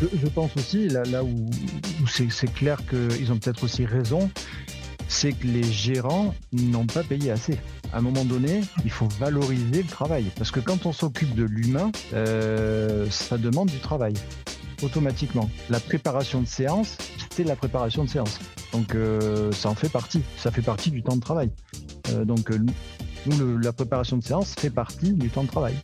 Je, pense aussi, là, où, c'est clair qu'ils ont peut-être aussi raison, c'est que les gérants n'ont pas payé assez. À un moment donné, il faut valoriser le travail. Parce que quand on s'occupe de l'humain, euh, ça demande du travail automatiquement. La préparation de séance, c'est la préparation de séance. Donc euh, ça en fait partie. Ça fait partie du temps de travail. Euh, donc nous, la préparation de séance fait partie du temps de travail.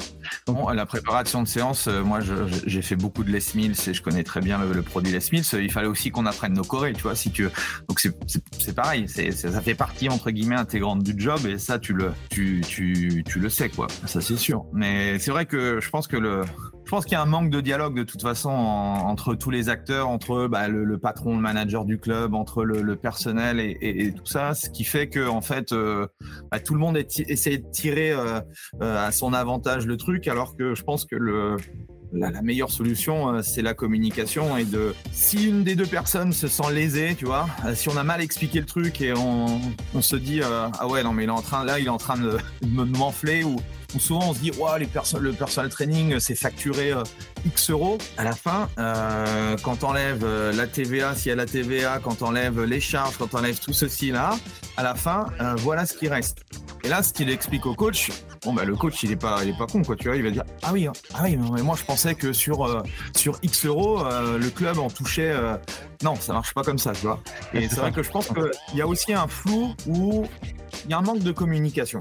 Bon, la préparation de séance, euh, moi j'ai fait beaucoup de Les Mills et je connais très bien le, produit Les Mills. Il fallait aussi qu'on apprenne nos chorés, tu vois. Si tu donc c'est pareil, ça fait partie entre guillemets intégrante du job et ça tu le tu tu tu le sais quoi. Ça c'est sûr. Mais c'est vrai que je pense que le je pense qu'il y a un manque de dialogue de toute façon entre tous les acteurs, entre bah, le, patron, le manager du club, entre le, personnel et, tout ça, ce qui fait que en fait, euh, bah, tout le monde essaie de tirer euh, euh, à son avantage le truc, alors que je pense que le la, meilleure solution, c'est la communication et de si une des deux personnes se sent lésée, tu vois, si on a mal expliqué le truc et on, se dit ah ouais non mais il est en train là il est en train de, de m'enfler ou souvent on se dit ouais, les le personal training c'est facturé euh, X euros. À la fin, euh, quand on enlève euh, la TVA, s'il y a la TVA, quand on enlève les charges, quand on enlève tout ceci là, à la fin, voilà ce qui reste. Et là, ce qu'il explique au coach, bon bah le coach il est pas il est pas con quoi, tu vois, il va dire ah oui ah oui mais moi je pensais que sur sur X euros le club en touchait non ça marche pas comme ça tu vois. Et c'est vrai que je pense qu'il y a aussi un flou où il y a un manque de communication.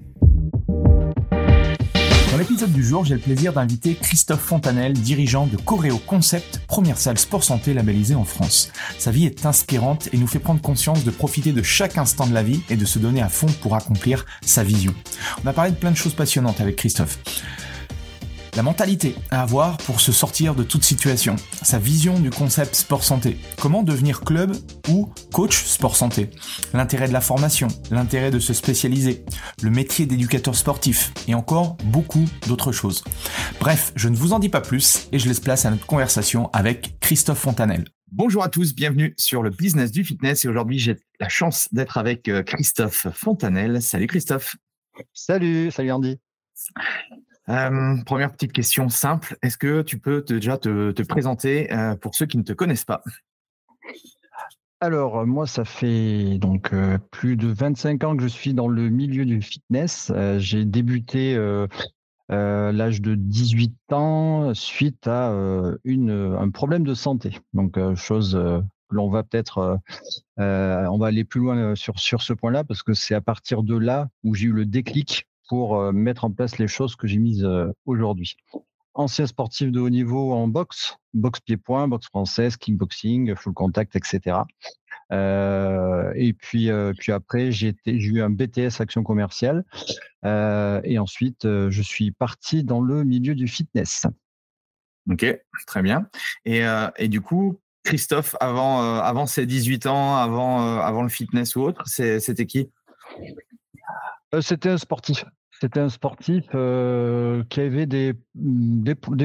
Dans l'épisode du jour, j'ai le plaisir d'inviter Christophe Fontanel, dirigeant de Coréo Concept, première salle sport santé labellisée en France. Sa vie est inspirante et nous fait prendre conscience de profiter de chaque instant de la vie et de se donner à fond pour accomplir sa vision. On a parlé de plein de choses passionnantes avec Christophe la mentalité à avoir pour se sortir de toute situation, sa vision du concept sport santé, comment devenir club ou coach sport santé, l'intérêt de la formation, l'intérêt de se spécialiser, le métier d'éducateur sportif et encore beaucoup d'autres choses. Bref, je ne vous en dis pas plus et je laisse place à notre conversation avec Christophe Fontanel. Bonjour à tous, bienvenue sur le business du fitness et aujourd'hui j'ai la chance d'être avec euh, Christophe Fontanel. Salut Christophe. Salut, salut Andy. Euh, première petite question simple. Est-ce que tu peux déjà te, présenter euh, pour ceux qui ne te connaissent pas? Alors, moi, ça fait donc euh, plus de 25 ans que je suis dans le milieu du fitness. J'ai débuté à l'âge de 18 ans suite à un problème de santé. Donc, chose que l'on va peut-être, on va aller plus loin sur, sur ce point-là parce que c'est à partir de là où j'ai eu le déclic pour euh, mettre en place les choses que j'ai mises euh, aujourd'hui. Ancien sportif de haut niveau en boxe, boxe pied-point, boxe française, kickboxing, full contact, etc. Euh, et puis, puis après, j'ai eu un BTS action commerciale. et ensuite, je suis parti dans le milieu du fitness. Ok, très bien. Et, et du coup, Christophe, avant, avant ses 18 ans, avant, avant le fitness ou autre, c'était qui? C'était un sportif. C'était un sportif euh, qui avait des,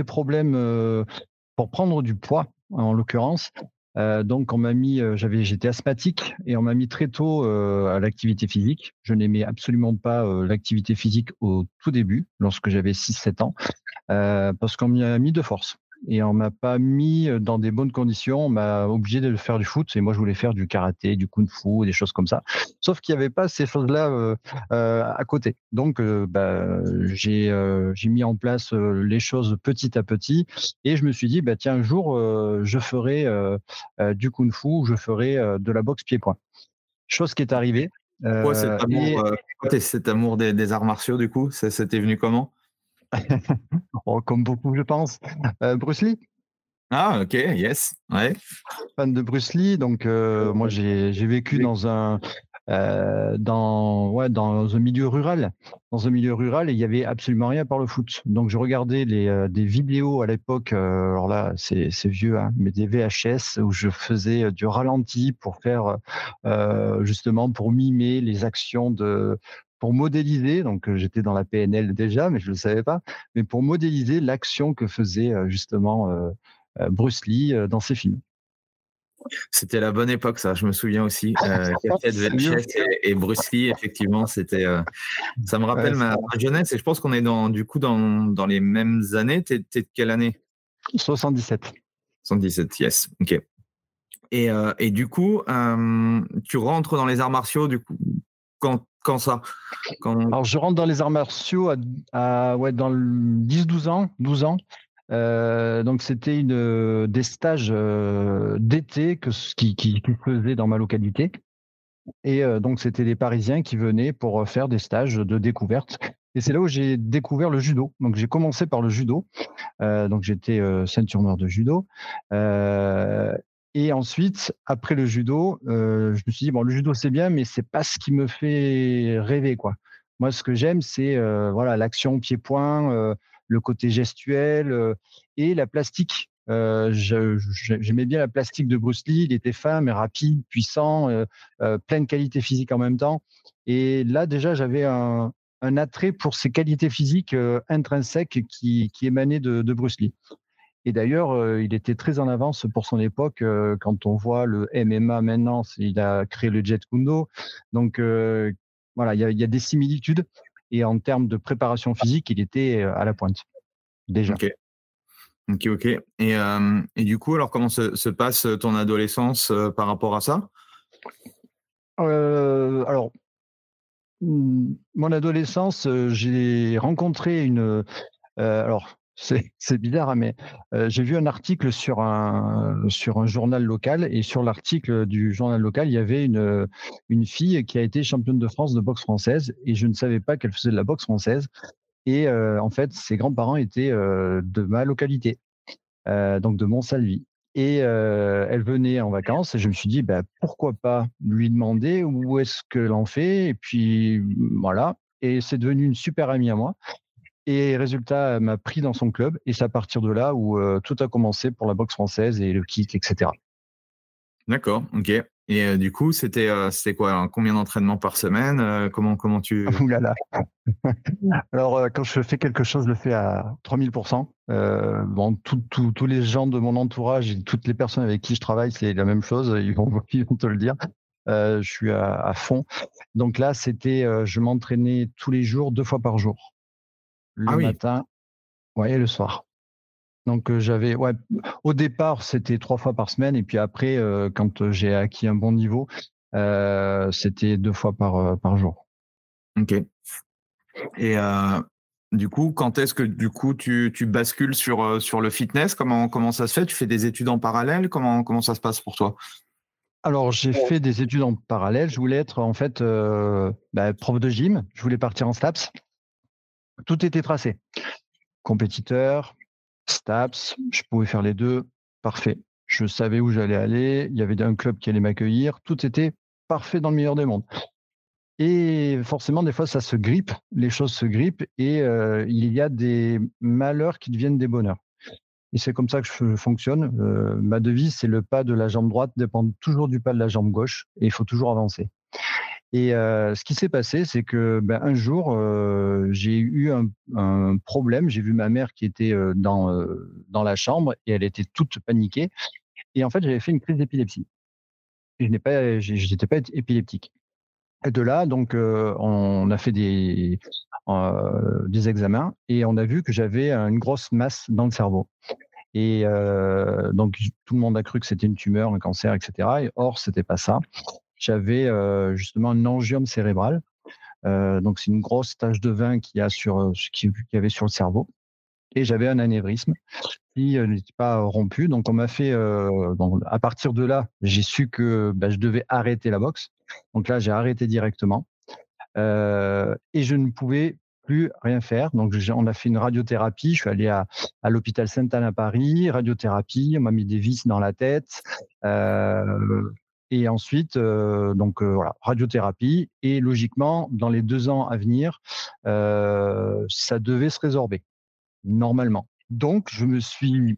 problèmes euh, pour prendre du poids, en l'occurrence. Euh, donc, on m'a mis, j'avais, j'étais asthmatique et on m'a mis très tôt à l'activité physique. Je n'aimais absolument pas l'activité physique au tout début, lorsque j'avais 6-7 ans, parce qu'on m'y a mis de force. Et on m'a pas mis dans des bonnes conditions. On m'a obligé de faire du foot et moi je voulais faire du karaté, du kung-fu, des choses comme ça. Sauf qu'il n'y avait pas ces choses-là euh, euh, à côté. Donc bah, j'ai mis en place les choses petit à petit et je me suis dit bah tiens un jour je ferai du kung-fu, je ferai de la boxe pied-point. Chose qui est arrivée. Pourquoi cet amour, cet amour des, des, arts martiaux du coup C'était venu comment? Oh, comme beaucoup, je pense. Euh, Bruce Lee. Ah, ok, yes. Ouais. Fan de Bruce Lee. Donc, euh, moi, j'ai vécu dans un. Euh, dans, ouais, dans un milieu rural, dans un milieu rural, et il y avait absolument rien par le foot. Donc je regardais les, des vidéos à l'époque, alors là c'est vieux, hein, mais des VHS où je faisais du ralenti pour faire justement pour mimer les actions de pour modéliser, donc euh, j'étais dans la PNL déjà, mais je ne le savais pas, mais pour modéliser l'action que faisait euh, justement euh, Bruce Lee dans ses films. C'était la bonne époque, ça. Je me souviens aussi. Euh, et, Bruce Lee, effectivement, c'était. ça me rappelle ma, jeunesse. Et je pense qu'on est dans, du coup dans, dans les mêmes années. T'es, es de quelle année? 77. 77, yes. Ok. Et, et du coup, tu rentres dans les arts martiaux. Du coup, quand ça? Alors, je rentre dans les arts martiaux à, ouais, dans 10-12 ans. 12 ans. Euh, donc, c'était une, des stages euh, d'été que, qui, qui, qui faisaient dans ma localité. Et euh, donc, c'était des Parisiens qui venaient pour faire des stages de découverte. Et c'est là où j'ai découvert le judo. Donc, j'ai commencé par le judo. donc, j'étais ceinture noire de judo. Et ensuite, après le judo, euh, je me suis dit bon, le judo c'est bien, mais c'est pas ce qui me fait rêver quoi. Moi, ce que j'aime, c'est euh, voilà l'action pied-point, euh, le côté gestuel et la plastique. J'aimais bien la plastique de Bruce Lee. Il était fin, mais rapide, puissant, plein de qualités physiques en même temps. Et là, déjà, j'avais un, attrait pour ces qualités physiques intrinsèques qui, qui émanaient de, de Bruce Lee. Et d'ailleurs, euh, il était très en avance pour son époque. Euh, quand on voit le MMA maintenant, il a créé le Jet Kundo. Donc euh, voilà, il y, a, des similitudes. Et en termes de préparation physique, il était à la pointe déjà. Ok, ok, ok. Et, et du coup, alors comment se, passe ton adolescence par rapport à ça? Alors, hmm, mon adolescence, j'ai rencontré une. alors, c'est bizarre, hein, mais j'ai vu un article sur un, journal local et sur l'article du journal local, il y avait une, fille qui a été championne de France de boxe française et je ne savais pas qu'elle faisait de la boxe française. Et en fait, ses grands-parents étaient de ma localité, donc de Montsalvi. Et elle venait en vacances et je me suis dit, bah, pourquoi pas lui demander où est-ce que l'on fait Et puis voilà. Et c'est devenu une super amie à moi. Et résultat, elle m'a pris dans son club. Et c'est à partir de là où euh, tout a commencé pour la boxe française et le kick, etc. D'accord, ok. Et euh, du coup, c'était euh, c'était quoi Combien d'entraînements par semaine Comment comment tu Ouh là là. Alors quand je fais quelque chose, je le fais à 3000%. bon, tous les gens de mon entourage et toutes les personnes avec qui je travaille, c'est la même chose. Ils vont, ils vont te le dire. je suis à, à, fond. Donc là, c'était, je m'entraînais tous les jours, deux fois par jour le ah matin ouais, et le soir. Donc j'avais, ouais, au départ c'était trois fois par semaine et puis après quand j'ai acquis un bon niveau, c'était deux fois par par jour. Ok. Et du coup, quand est-ce que du coup tu, tu bascules sur sur le fitness? Comment comment ça se fait? Tu fais des études en parallèle? Comment comment ça se passe pour toi? Alors, j'ai fait des études en parallèle. Je voulais être en fait bah, prof de gym. Je voulais partir en STAPS tout était tracé. Compétiteur, STAPS, je pouvais faire les deux, parfait. Je savais où j'allais aller, il y avait un club qui allait m'accueillir, tout était parfait dans le meilleur des mondes. Et forcément, des fois, ça se grippe, les choses se grippent et euh, il y a des malheurs qui deviennent des bonheurs. Et c'est comme ça que je fonctionne. Euh, ma devise, c'est le pas de la jambe droite dépend toujours du pas de la jambe gauche et il faut toujours avancer. Et ce qui s'est passé, c'est que ben, un jour, j'ai eu un, problème. J'ai vu ma mère qui était dans, dans la chambre et elle était toute paniquée. Et en fait, j'avais fait une crise d'épilepsie. Je n'étais pas, épileptique. Et de là, donc, on a fait des, des examens et on a vu que j'avais une grosse masse dans le cerveau. Et donc, tout le monde a cru que c'était une tumeur, un cancer, etc. Et or, c'était pas ça. J'avais justement un angiome cérébral. donc, c'est une grosse tache de vin qu'il y, a sur, qui, y avait sur le cerveau. Et j'avais un anévrisme qui n'était pas rompu. Donc, on m'a fait. à partir de là, j'ai su que bah, je devais arrêter la boxe. Donc là, j'ai arrêté directement. et je ne pouvais plus rien faire. Donc, on a fait une radiothérapie. Je suis allé à, l'hôpital Sainte-Anne à Paris, radiothérapie. On m'a mis des vis dans la tête. Euh, et ensuite, euh, donc euh, voilà, radiothérapie. Et logiquement, dans les deux ans à venir, ça devait se résorber normalement. Donc, je me suis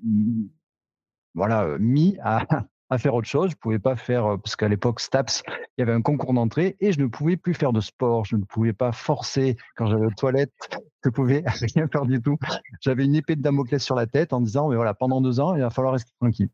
voilà mis à, faire autre chose. Je pouvais pas faire parce qu'à l'époque Staps, il y avait un concours d'entrée et je ne pouvais plus faire de sport. Je ne pouvais pas forcer quand j'allais aux toilettes. Je pouvais rien faire du tout. J'avais une épée de Damoclès sur la tête en disant mais voilà pendant deux ans il va falloir rester tranquille.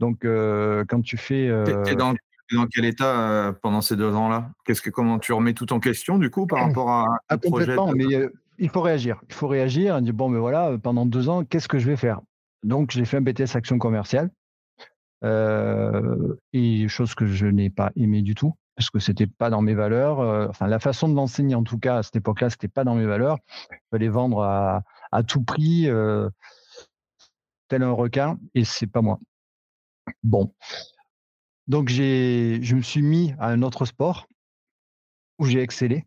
Donc quand tu fais T'es dans, dans, quel état pendant ces deux ans-là? Qu'est-ce que comment tu remets tout en question du coup par rapport à, un projet mais il faut réagir. Il faut réagir. On dit bon mais voilà pendant deux ans qu'est-ce que je vais faire? Donc j'ai fait un BTS action commerciale euh, et chose que je n'ai pas aimé du tout parce que c'était pas dans mes valeurs. Euh, enfin, la façon de l'enseigner, en tout cas, à cette époque-là, c'était pas dans mes valeurs. Il fallait vendre à, à tout prix, euh, tel un requin, et c'est pas moi. Bon. Donc, je me suis mis à un autre sport où j'ai excellé.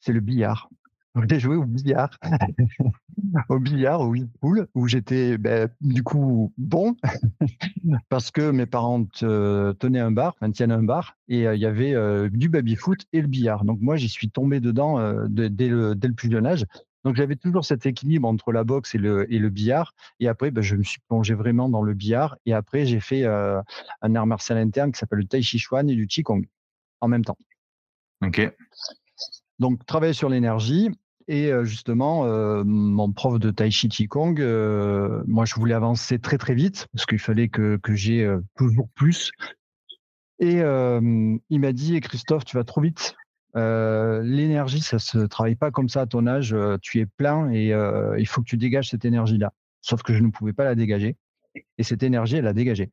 C'est le billard. J'ai joué au billard. au billard, au pool, où j'étais ben, du coup bon, parce que mes parents tenaient un bar, enfin, tiennent un bar, et euh, il y avait euh, du baby-foot et le billard. Donc moi, j'y suis tombé dedans euh, dès, le, plus jeune âge. Donc j'avais toujours cet équilibre entre la boxe et le, et le billard. Et après, ben, je me suis plongé vraiment dans le billard. Et après, j'ai fait un art martial interne qui s'appelle le Tai Chi Chuan et du Qigong en même temps. Ok. Donc, travailler sur l'énergie. Et justement, mon prof de Tai Chi Qigong, moi, je voulais avancer très très vite parce qu'il fallait que, que j'ai toujours plus. Et il m'a dit, Christophe, tu vas trop vite. L'énergie, ça se travaille pas comme ça à ton âge. tu es plein et il faut que tu dégages cette énergie-là. Sauf que je ne pouvais pas la dégager. Et cette énergie, elle l'a dégagée.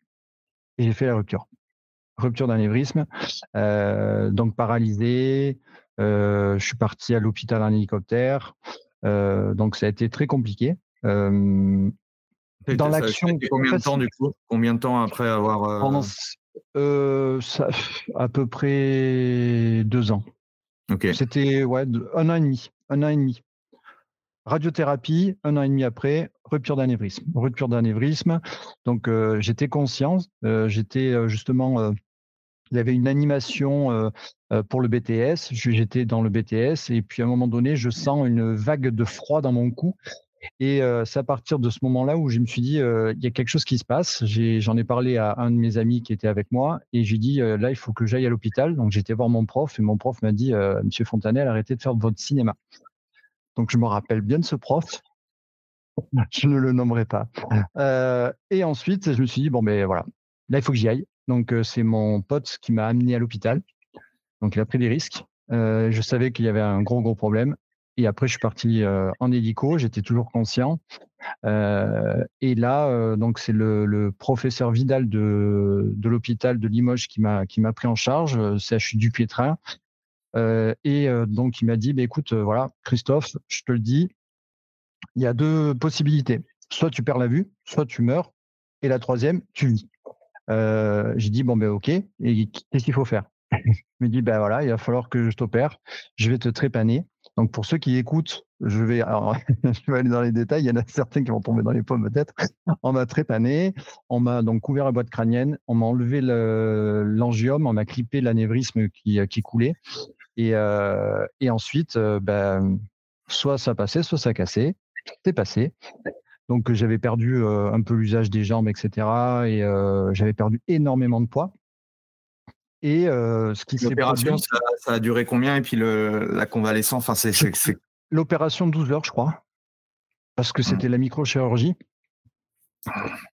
Et j'ai fait la rupture. Rupture d'anévrisme, donc paralysé, euh, je suis parti à l'hôpital en hélicoptère. Euh, donc ça a été très compliqué. Euh, dans l'action. Combien de temps du coup? Combien de temps après avoir Pendant, ça, à peu près deux ans. C'était un an et demi. Un an et demi. Radiothérapie, un an et demi après, rupture d'anévrisme. Rupture d'anévrisme. Donc j'étais conscient, j'étais justement il y avait une animation euh, euh, pour le BTS. J'étais dans le BTS et puis à un moment donné, je sens une vague de froid dans mon cou. Et euh, c'est à partir de ce moment-là où je me suis dit, il y a quelque chose qui se passe. J'en ai, parlé à un de mes amis qui était avec moi et j'ai dit, là, il faut que j'aille à l'hôpital. Donc j'étais voir mon prof et mon prof m'a dit, Monsieur Fontanel, arrêtez de faire votre cinéma. Donc je me rappelle bien de ce prof. Je ne le nommerai pas. et ensuite, je me suis dit, bon, ben voilà, là, il faut que j'y aille. Donc, c'est mon pote qui m'a amené à l'hôpital. Donc, il a pris des risques. je savais qu'il y avait un gros, gros problème. Et après, je suis parti en hélico. J'étais toujours conscient. et là, donc, c'est le, professeur Vidal de, l'hôpital de Limoges qui m'a pris en charge, CHU du et donc, il m'a dit, bah, écoute, voilà, Christophe, je te le dis, il y a deux possibilités. Soit tu perds la vue, soit tu meurs. Et la troisième, tu vis. Euh, j'ai dit bon ben ok, et qu'est-ce qu'il faut faire? Il me dit ben voilà, il va falloir que je t'opère, je vais te trépaner. Donc pour ceux qui écoutent, je vais, alors, je aller dans les détails. Il y en a certains qui vont tomber dans les pommes peut-être. On m'a trépané, on m'a donc couvert la boîte crânienne, on m'a enlevé l'angiome, on m'a clippé l'anévrisme qui, qui coulait, et, euh, ensuite, euh, ben, soit ça passait, soit ça cassait. C'est passé. Donc j'avais perdu un peu l'usage des jambes, etc. Et j'avais perdu énormément de poids. Et ce qui s'est L'opération, ça, a duré combien? Et puis le, la convalescence, enfin, c'est, L'opération 12 heures, je crois, parce que mmh. c'était la microchirurgie.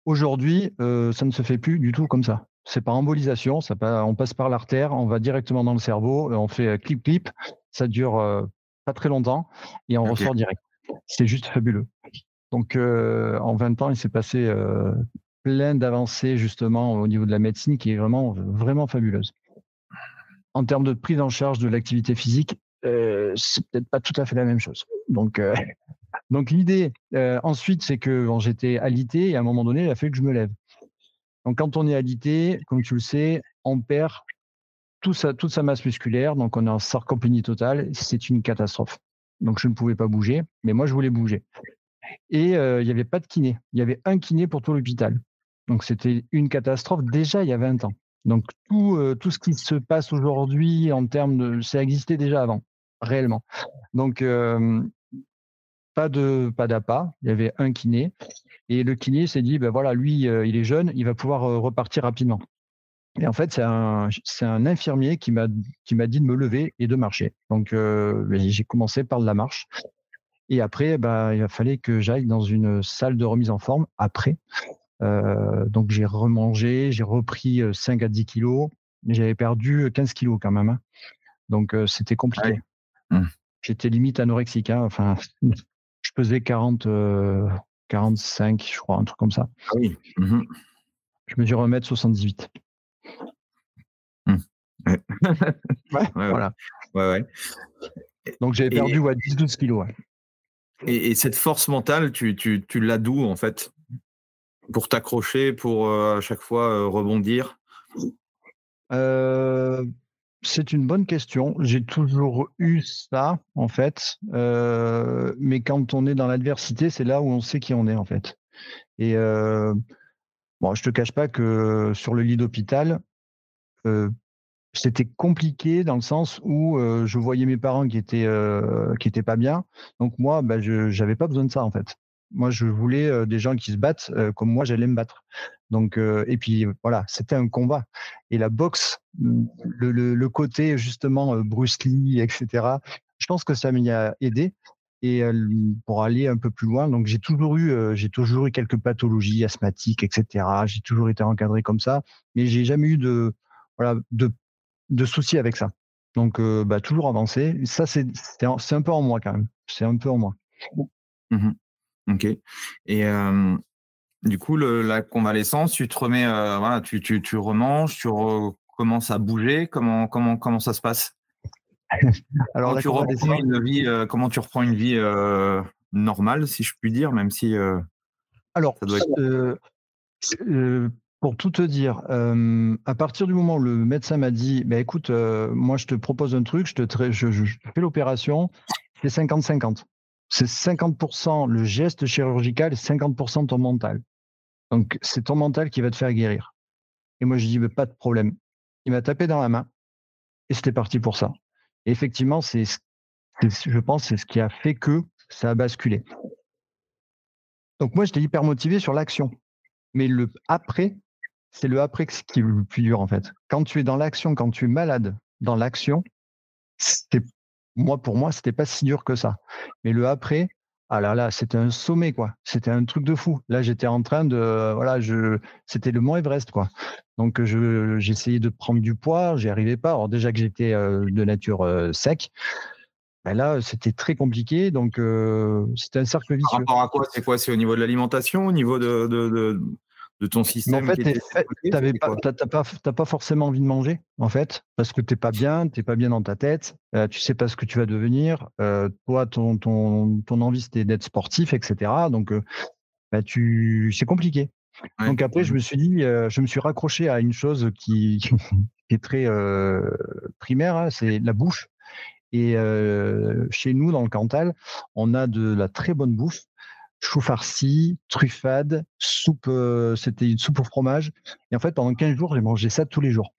Aujourd'hui, ça ne se fait plus du tout comme ça. C'est par embolisation, ça, on passe par l'artère, on va directement dans le cerveau, on fait clip clip, ça dure pas très longtemps et on ressort direct. C'est juste fabuleux. Donc, en 20 ans, il s'est passé plein d'avancées justement au niveau de la médecine qui est vraiment, vraiment fabuleuse. En termes de prise en charge de l'activité physique, c'est peut-être pas tout à fait la même chose. Donc, donc l'idée ensuite, c'est que j'étais alité et à un moment donné, il a fallu que je me lève. Donc, quand on est alité, comme tu le sais, on perd toute sa masse musculaire. Donc, on est en sarcopénie totale. C'est une catastrophe. Donc, je ne pouvais pas bouger, mais moi, je voulais bouger. Et euh, il n'y avait pas de kiné. Il y avait un kiné pour tout l'hôpital. Donc, c'était une catastrophe déjà il y a 20 ans. Donc, tout, euh, tout ce qui se passe aujourd'hui en termes de. Ça existait déjà avant, réellement. Donc, euh, pas de pas d'appât. Il y avait un kiné. Et le kiné s'est dit, ben voilà, lui, il est jeune, il va pouvoir repartir rapidement. Et en fait, c'est un, un, infirmier qui m'a dit de me lever et de marcher. Donc, ben, j'ai commencé par de la marche. Et après, bah, il a fallu que j'aille dans une salle de remise en forme après. Donc, j'ai remangé, j'ai repris 5 à 10 kilos, mais j'avais perdu 15 kilos quand même. Hein. Donc, c'était compliqué. Mmh. J'étais limite anorexique. Hein. Enfin, je pesais 40, 45, je crois, un truc comme ça. Ah oui. Mmh je mesure 1m78. Mmh. Ouais. voilà. Ouais, ouais. Donc j'avais perdu 10-12 kilos. Et, cette force mentale, tu, tu, tu l'as d'où en fait? Pour t'accrocher, pour à chaque fois rebondir? C'est une bonne question. J'ai toujours eu ça, en fait. mais quand on est dans l'adversité, c'est là où on sait qui on est, en fait. Et bon, je te cache pas que sur le lit d'hôpital, c'était compliqué dans le sens où je voyais mes parents qui étaient qui étaient pas bien. Donc moi, bah, je n'avais pas besoin de ça, en fait. Moi, je voulais des gens qui se battent comme moi, j'allais me battre. Donc, et puis voilà, c'était un combat. Et la boxe, mmh, le, côté justement Bruce Lee, etc. Je pense que ça m'y a aidé. Et pour aller un peu plus loin, donc j'ai toujours eu, j'ai toujours eu quelques pathologies asthmatiques, etc. J'ai toujours été encadré comme ça, mais j'ai jamais eu de, voilà, de, de soucis avec ça. Donc, bah, toujours avancé. Ça, c'est un peu en moi quand même. C'est un peu en moi. Mmh ok. Et du coup, la convalescence, tu te remets, voilà, tu, tu, tu, remanges, tu recommences à bouger. Comment, comment, comment ça se passe? Alors, comment tu, reprends une vie, comment tu reprends une vie normale, si je puis dire, même si. Alors, pour tout te dire, à partir du moment où le médecin m'a dit, bah, écoute, moi je te propose un truc, je te je, je fais l'opération, c'est 50-50 c'est 50% le geste chirurgical et 50% ton mental. Donc, c'est ton mental qui va te faire guérir. Et moi, je dis, mais pas de problème. Il m'a tapé dans la main et c'était parti pour ça. Et effectivement, c'est, je pense, c'est ce qui a fait que ça a basculé. Donc, moi, j'étais hyper motivé sur l'action. Mais le après, c'est le après qui est le plus dur, en fait. Quand tu es dans l'action, quand tu es malade dans l'action, c'est moi, pour moi, c'était pas si dur que ça. Mais le après, ah là là, c'était un sommet, quoi. C'était un truc de fou. Là, j'étais en train de, voilà, je, c'était le Mont Everest, quoi. Donc, je, j'essayais de prendre du poids, j'y arrivais pas. Alors déjà que j'étais euh, de nature euh, sec, ben là, c'était très compliqué. Donc, euh, c'était un cercle vicieux. Par rapport à quoi? C'est quoi? C'est au niveau de l'alimentation, au niveau de, de, de ton système. en fait, tu n'as pas, forcément envie de manger, en fait, parce que tu n'es pas bien, tu n'es pas bien dans ta tête, euh, tu sais pas ce que tu vas devenir. Euh, toi, ton, ton, ton envie, c'était d'être sportif, etc. Donc, euh, bah, tu... c'est compliqué. Donc après, je me suis dit, je me suis raccroché à une chose qui, est très primaire, hein, c'est la bouche. Et chez nous, dans le Cantal, on a de la très bonne bouffe chou farci, truffade, soupe, euh, c'était une soupe au fromage. Et en fait, pendant 15 jours, j'ai mangé ça tous les jours.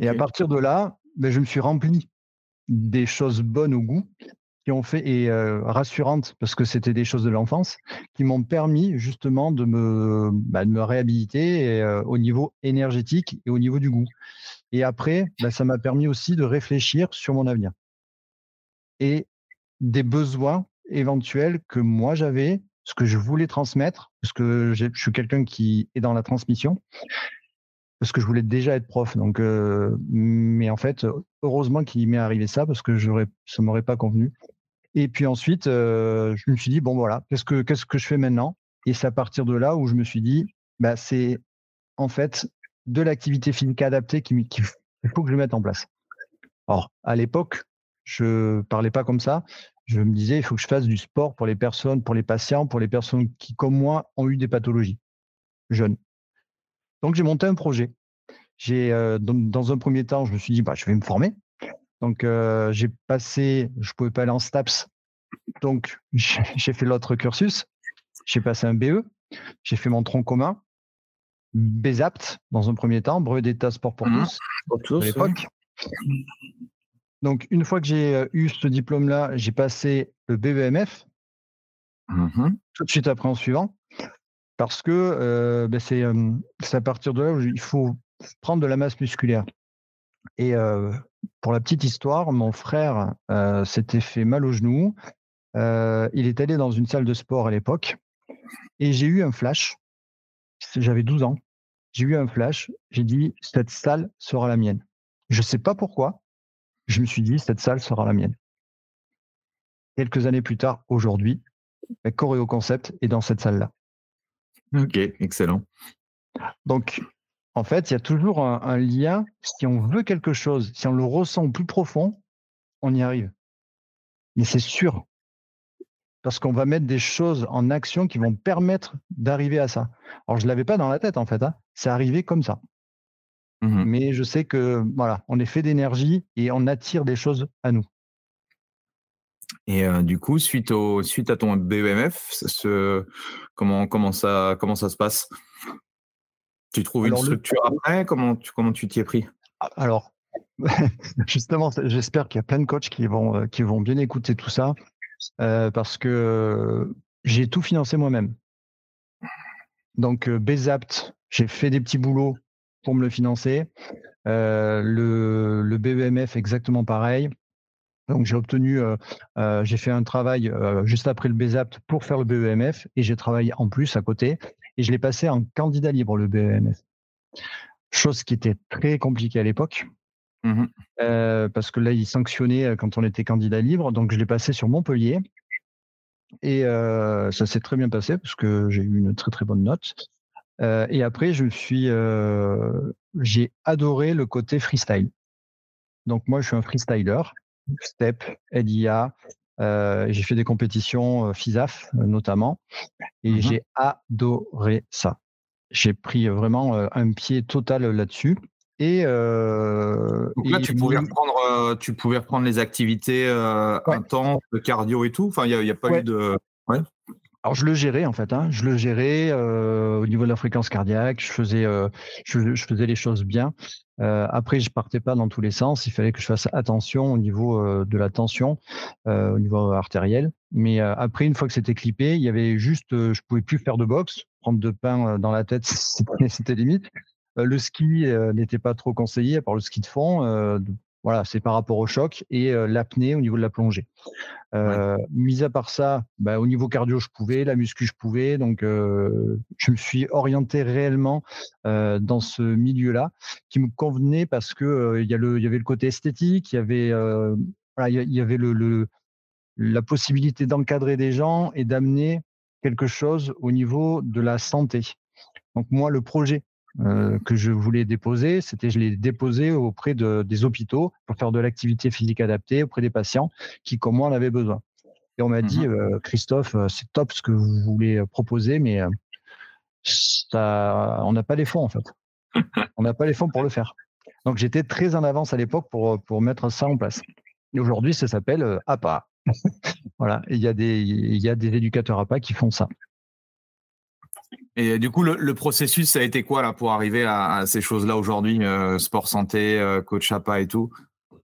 Et à partir de là, ben, je me suis rempli des choses bonnes au goût qui ont fait et euh, rassurantes parce que c'était des choses de l'enfance qui m'ont permis justement de me, bah, me réhabiliter euh, au niveau énergétique et au niveau du goût. Et après, ben, ça m'a permis aussi de réfléchir sur mon avenir et des besoins éventuel que moi j'avais, ce que je voulais transmettre, parce que je suis quelqu'un qui est dans la transmission, parce que je voulais déjà être prof. Donc, mais en fait, heureusement qu'il m'est arrivé ça, parce que j'aurais, ça m'aurait pas convenu. Et puis ensuite, je me suis dit, bon voilà, qu'est-ce que, que je fais maintenant? Et c'est à partir de là où je me suis dit, bah, c'est en fait de l'activité physique adaptée qu'il qui, faut que je mette en place. Or, à l'époque, je parlais pas comme ça. Je me disais, il faut que je fasse du sport pour les personnes, pour les patients, pour les personnes qui, comme moi, ont eu des pathologies jeunes. Donc, j'ai monté un projet. J'ai, dans, un premier temps, je me suis dit, bah, je vais me former. Donc, j'ai passé, je pouvais pas aller en STAPS. Donc, j'ai fait l'autre cursus. J'ai passé un BE. J'ai fait mon tronc commun. BESAPT dans un premier temps, brevet d'état sport pour mmh. tous, à l'époque. Donc, une fois que j'ai euh, eu ce diplôme-là, j'ai passé le BEMF, mmh tout de suite après en suivant, parce que euh, ben, euh, c'est à partir de là où il faut prendre de la masse musculaire. Et pour la petite histoire, mon frère s'était fait mal au genou. il est allé dans une salle de sport à l'époque et j'ai eu un flash. J'avais 12 ans. J'ai eu un flash. J'ai dit, cette salle sera la mienne. Je ne sais pas pourquoi. Je me suis dit, cette salle sera la mienne. Quelques années plus tard, aujourd'hui, Coréo Concept est dans cette salle-là. Ok, excellent. Donc, en fait, il y a toujours un, lien. Si on veut quelque chose, si on le ressent au plus profond, on y arrive. Mais c'est sûr. Parce qu'on va mettre des choses en action qui vont permettre d'arriver à ça. Alors, je ne l'avais pas dans la tête, en fait. Hein. C'est arrivé comme ça. Mmh Mais je sais que voilà, on est fait d'énergie et on attire des choses à nous. Et du coup, suite, au, suite à ton BEMF, ce, comment, comment, ça, comment ça se passe? Tu trouves une structure après? Comment tu, comment tu t'y es pris? Ah, Alors, justement, j'espère qu'il y a plein de coachs qui vont, qui vont bien écouter tout ça parce que j'ai tout financé moi-même. Donc, BESAPT, j'ai fait des petits boulots pour me le financer. Euh, le, le BEMF, exactement pareil. Donc j'ai obtenu, euh, euh, j'ai fait un travail juste après le BESAPT pour faire le BEMF et j'ai travaillé en plus à côté et je l'ai passé en candidat libre le BEMF. Chose qui était très compliquée à l'époque. Mmh parce que là, il sanctionnait quand on était candidat libre. Donc, je l'ai passé sur Montpellier. Et ça s'est très bien passé parce que j'ai eu une très très bonne note et après, je suis, j'ai adoré le côté freestyle. Donc moi, je suis un freestyler, step, LIA. j'ai fait des compétitions FISAF notamment, et mmh j'ai adoré ça. J'ai pris vraiment un pied total là-dessus. Et, Donc là, tu, pouvais reprendre, tu pouvais reprendre les activités intenses, le cardio et tout. Enfin, il n'y a, pas eu de. Ouais. Alors je le gérais en fait, hein. je le gérais euh, au niveau de la fréquence cardiaque, je faisais, euh, je, faisais les choses bien. Euh, après, je partais pas dans tous les sens, il fallait que je fasse attention au niveau de la tension, au niveau artériel. Mais après, une fois que c'était clippé, il y avait juste, je pouvais plus faire de boxe, prendre de pain dans la tête, c'était limite. le ski n'était pas trop conseillé, à part le ski de fond. Voilà, c'est par rapport au choc et l'apnée au niveau de la plongée. Euh, Mis à part ça, bah, au niveau cardio, je pouvais, la muscu, je pouvais. Donc, je me suis orienté réellement dans ce milieu-là qui me convenait parce que il y, y, avait le côté esthétique, il y avait, voilà, y avait le, la possibilité d'encadrer des gens et d'amener quelque chose au niveau de la santé. Donc moi, le projet euh, que je voulais déposer, c'était je l'ai déposé auprès de, des hôpitaux pour faire de l'activité physique adaptée auprès des patients qui, comme moi, en avaient besoin. Et on m'a mmh dit, euh, Christophe, euh, c'est top ce que vous voulez proposer, mais ça, on n'a pas les fonds en fait. on n'a pas les fonds pour le faire. Donc j'étais très en avance à l'époque pour, pour mettre ça en place. Et aujourd'hui, ça s'appelle APA. voilà, il y, a des, il y a des éducateurs APA qui font ça. Et du coup, le, processus, ça a été quoi là pour arriver à, ces choses-là aujourd'hui, euh, sport santé, euh, coach APA et tout?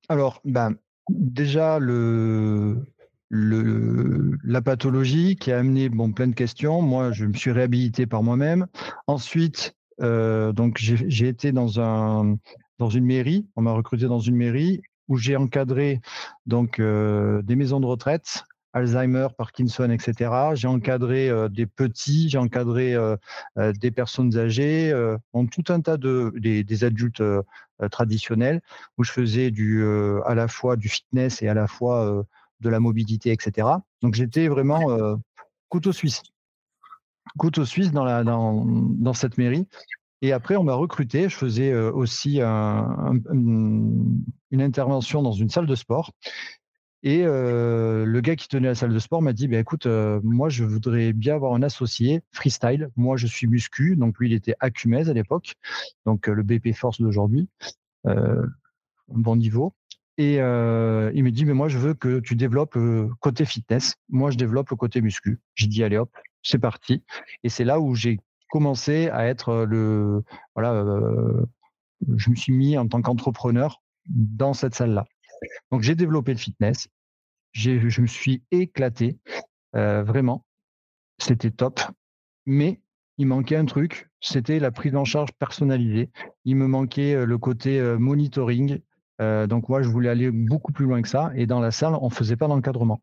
Alors, ben, déjà le, la pathologie qui a amené bon plein de questions. Moi, je me suis réhabilité par moi-même. Ensuite, euh, donc j'ai été dans un dans une mairie. On m'a recruté dans une mairie où j'ai encadré donc des maisons de retraite Alzheimer, Parkinson, etc. J'ai encadré euh, des petits, j'ai encadré euh, euh, des personnes âgées, en tout un tas de des, adultes traditionnels où je faisais du à la fois du fitness et à la fois de la mobilité, etc. Donc j'étais vraiment couteau suisse. Couteau suisse dans, la, dans, dans cette mairie. Et après, on m'a recruté. Je faisais aussi une intervention dans une salle de sport. Et le gars qui tenait la salle de sport m'a dit bah, écoute, moi, je voudrais bien avoir un associé freestyle. Moi, je suis muscu. Donc, lui, il était Acumez à l'époque, donc le BP Force d'aujourd'hui, bon niveau. Et il me dit mais moi, je veux que tu développes côté fitness. Moi, je développe le côté muscu. J'ai dit allez hop, c'est parti. Et c'est là où j'ai commencé à être le voilà. je me suis mis en tant qu'entrepreneur dans cette salle-là. Donc, j'ai développé le fitness. Je me suis éclaté, euh, vraiment. C'était top. Mais il manquait un truc, c'était la prise en charge personnalisée. Il me manquait euh, le côté euh, monitoring, euh, donc moi, je voulais aller beaucoup plus loin que ça. Et dans la salle, on ne faisait pas d'encadrement.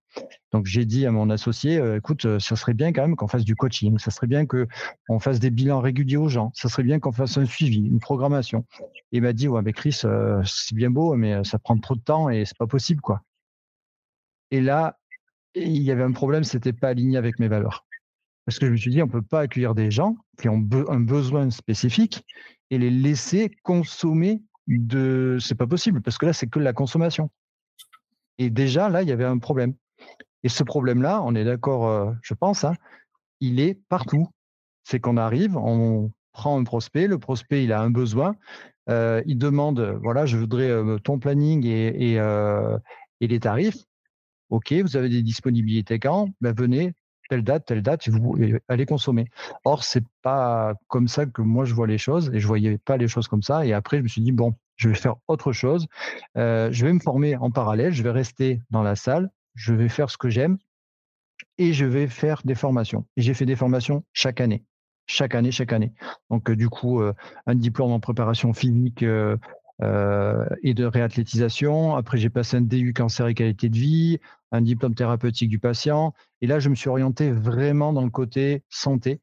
Donc j'ai dit à mon associé, euh, écoute, euh, ça serait bien quand même qu'on fasse du coaching, ça serait bien qu'on fasse des bilans réguliers aux gens, ça serait bien qu'on fasse un suivi, une programmation. Et il m'a dit, ouais, mais Chris, c'est bien beau, mais ça prend trop de temps et c'est pas possible, quoi. Et là, il y avait un problème, c'était pas aligné avec mes valeurs. Parce que je me suis dit, on ne peut pas accueillir des gens qui ont un besoin spécifique et les laisser consommer de c'est pas possible parce que là c'est que la consommation. Et déjà là il y avait un problème. Et ce problème-là, on est d'accord, euh, je pense, hein, il est partout. C'est qu'on arrive, on prend un prospect, le prospect il a un besoin, euh, il demande voilà je voudrais euh, ton planning et, et, les tarifs. Ok, vous avez des disponibilités quand? Ben, Venez, telle date, telle date, vous allez consommer. Or, c'est pas comme ça que moi je vois les choses et je voyais pas les choses comme ça. Et après, je me suis dit bon, je vais faire autre chose. Euh, je vais me former en parallèle. Je vais rester dans la salle. Je vais faire ce que j'aime et je vais faire des formations. Et j'ai fait des formations chaque année, chaque année, chaque année. Donc, euh, du coup, euh, un diplôme en préparation physique. et de réathlétisation. Après, j'ai passé un DU cancer et qualité de vie, un diplôme thérapeutique du patient. Et là, je me suis orienté vraiment dans le côté santé.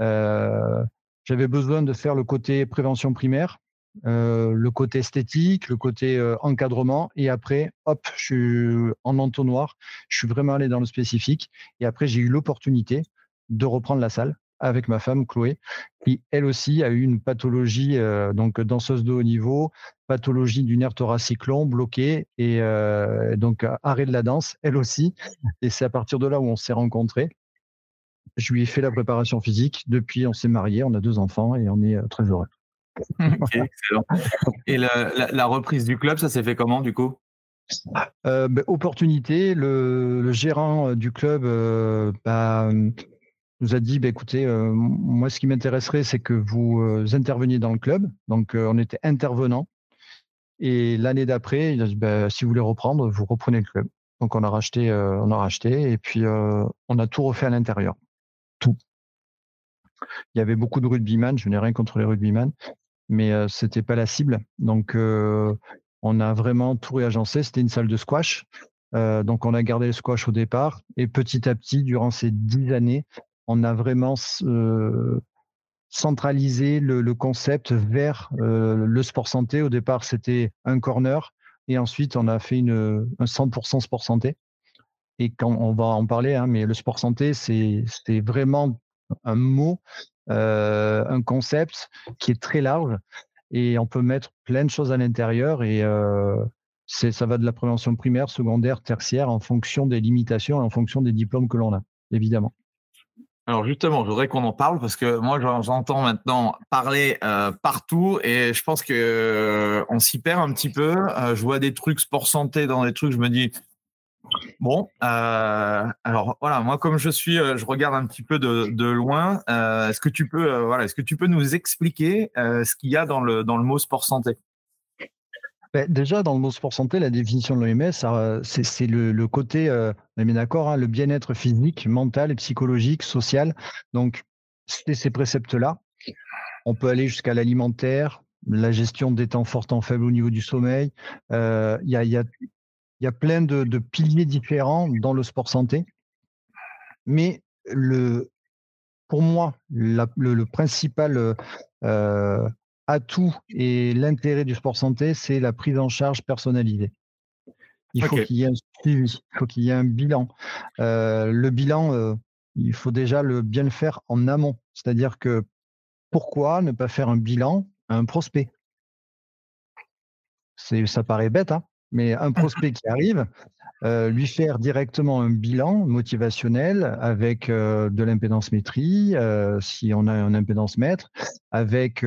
Euh, j'avais besoin de faire le côté prévention primaire, euh, le côté esthétique, le côté euh, encadrement. Et après, hop, je suis en entonnoir. Je suis vraiment allé dans le spécifique. Et après, j'ai eu l'opportunité de reprendre la salle avec ma femme Chloé, qui elle aussi a eu une pathologie, euh, donc danseuse de haut niveau, pathologie du nerf thoracique long, bloqué, et euh, donc arrêt de la danse, elle aussi. Et c'est à partir de là où on s'est rencontrés. Je lui ai fait la préparation physique. Depuis, on s'est mariés, on a deux enfants et on est euh, très heureux. excellent. Et la, reprise du club, ça s'est fait comment du coup? Ben, Opportunité, le, gérant du club bah, nous a dit, bah, écoutez, euh, moi, ce qui m'intéresserait, c'est que vous euh, interveniez dans le club. Donc, euh, on était intervenant. Et l'année d'après, il a dit, bah, si vous voulez reprendre, vous reprenez le club. Donc, on a racheté, on a racheté, et puis on a tout refait à l'intérieur, tout. Il y avait beaucoup de rugbyman. Je n'ai rien contre les rugbyman, mais c'était pas la cible. Donc, on a vraiment tout réagencé. C'était une salle de squash. donc, on a gardé le squash au départ, et petit à petit, durant ces dix années, on a vraiment euh, centralisé le, concept vers euh, le sport santé. Au départ, c'était un corner et ensuite on a fait un 100% sport santé. Et quand on va en parler, hein, mais le sport santé, c'est vraiment un mot, euh, un concept qui est très large et on peut mettre plein de choses à l'intérieur et ça va de la prévention primaire, secondaire, tertiaire en fonction des limitations et en fonction des diplômes que l'on a, évidemment. Alors justement, je voudrais qu'on en parle parce que moi j'entends maintenant parler euh, partout et je pense que euh, on s'y perd un petit peu. Euh, je vois des trucs sport santé dans des trucs, je me dis bon. alors voilà, moi comme je suis, je regarde un petit peu de, de loin. est-ce que tu peux, voilà, est-ce que tu peux nous expliquer ce qu'il y a dans le dans le mot sport santé déjà, dans le mot sport santé, la définition de l'OMS, c'est le, côté, euh, on est bien d'accord, hein, le bien-être physique, mental, psychologique, social. Donc, c'est ces préceptes-là. On peut aller jusqu'à l'alimentaire, la gestion des temps forts, temps faibles au niveau du sommeil. Euh, il y, a, plein de, piliers différents dans le sport santé. Mais pour moi, le, principal euh, atout et l'intérêt du sport santé, c'est la prise en charge personnalisée. Il faut qu'il y ait un suivi, il faut qu'il y ait un bilan. le bilan, il faut déjà le bien le faire en amont. C'est-à-dire que pourquoi ne pas faire un bilan à un prospect? Ça paraît bête, hein mais un prospect qui arrive, lui faire directement un bilan motivationnel avec de l'impédance métrie, si on a un impédance mètre, avec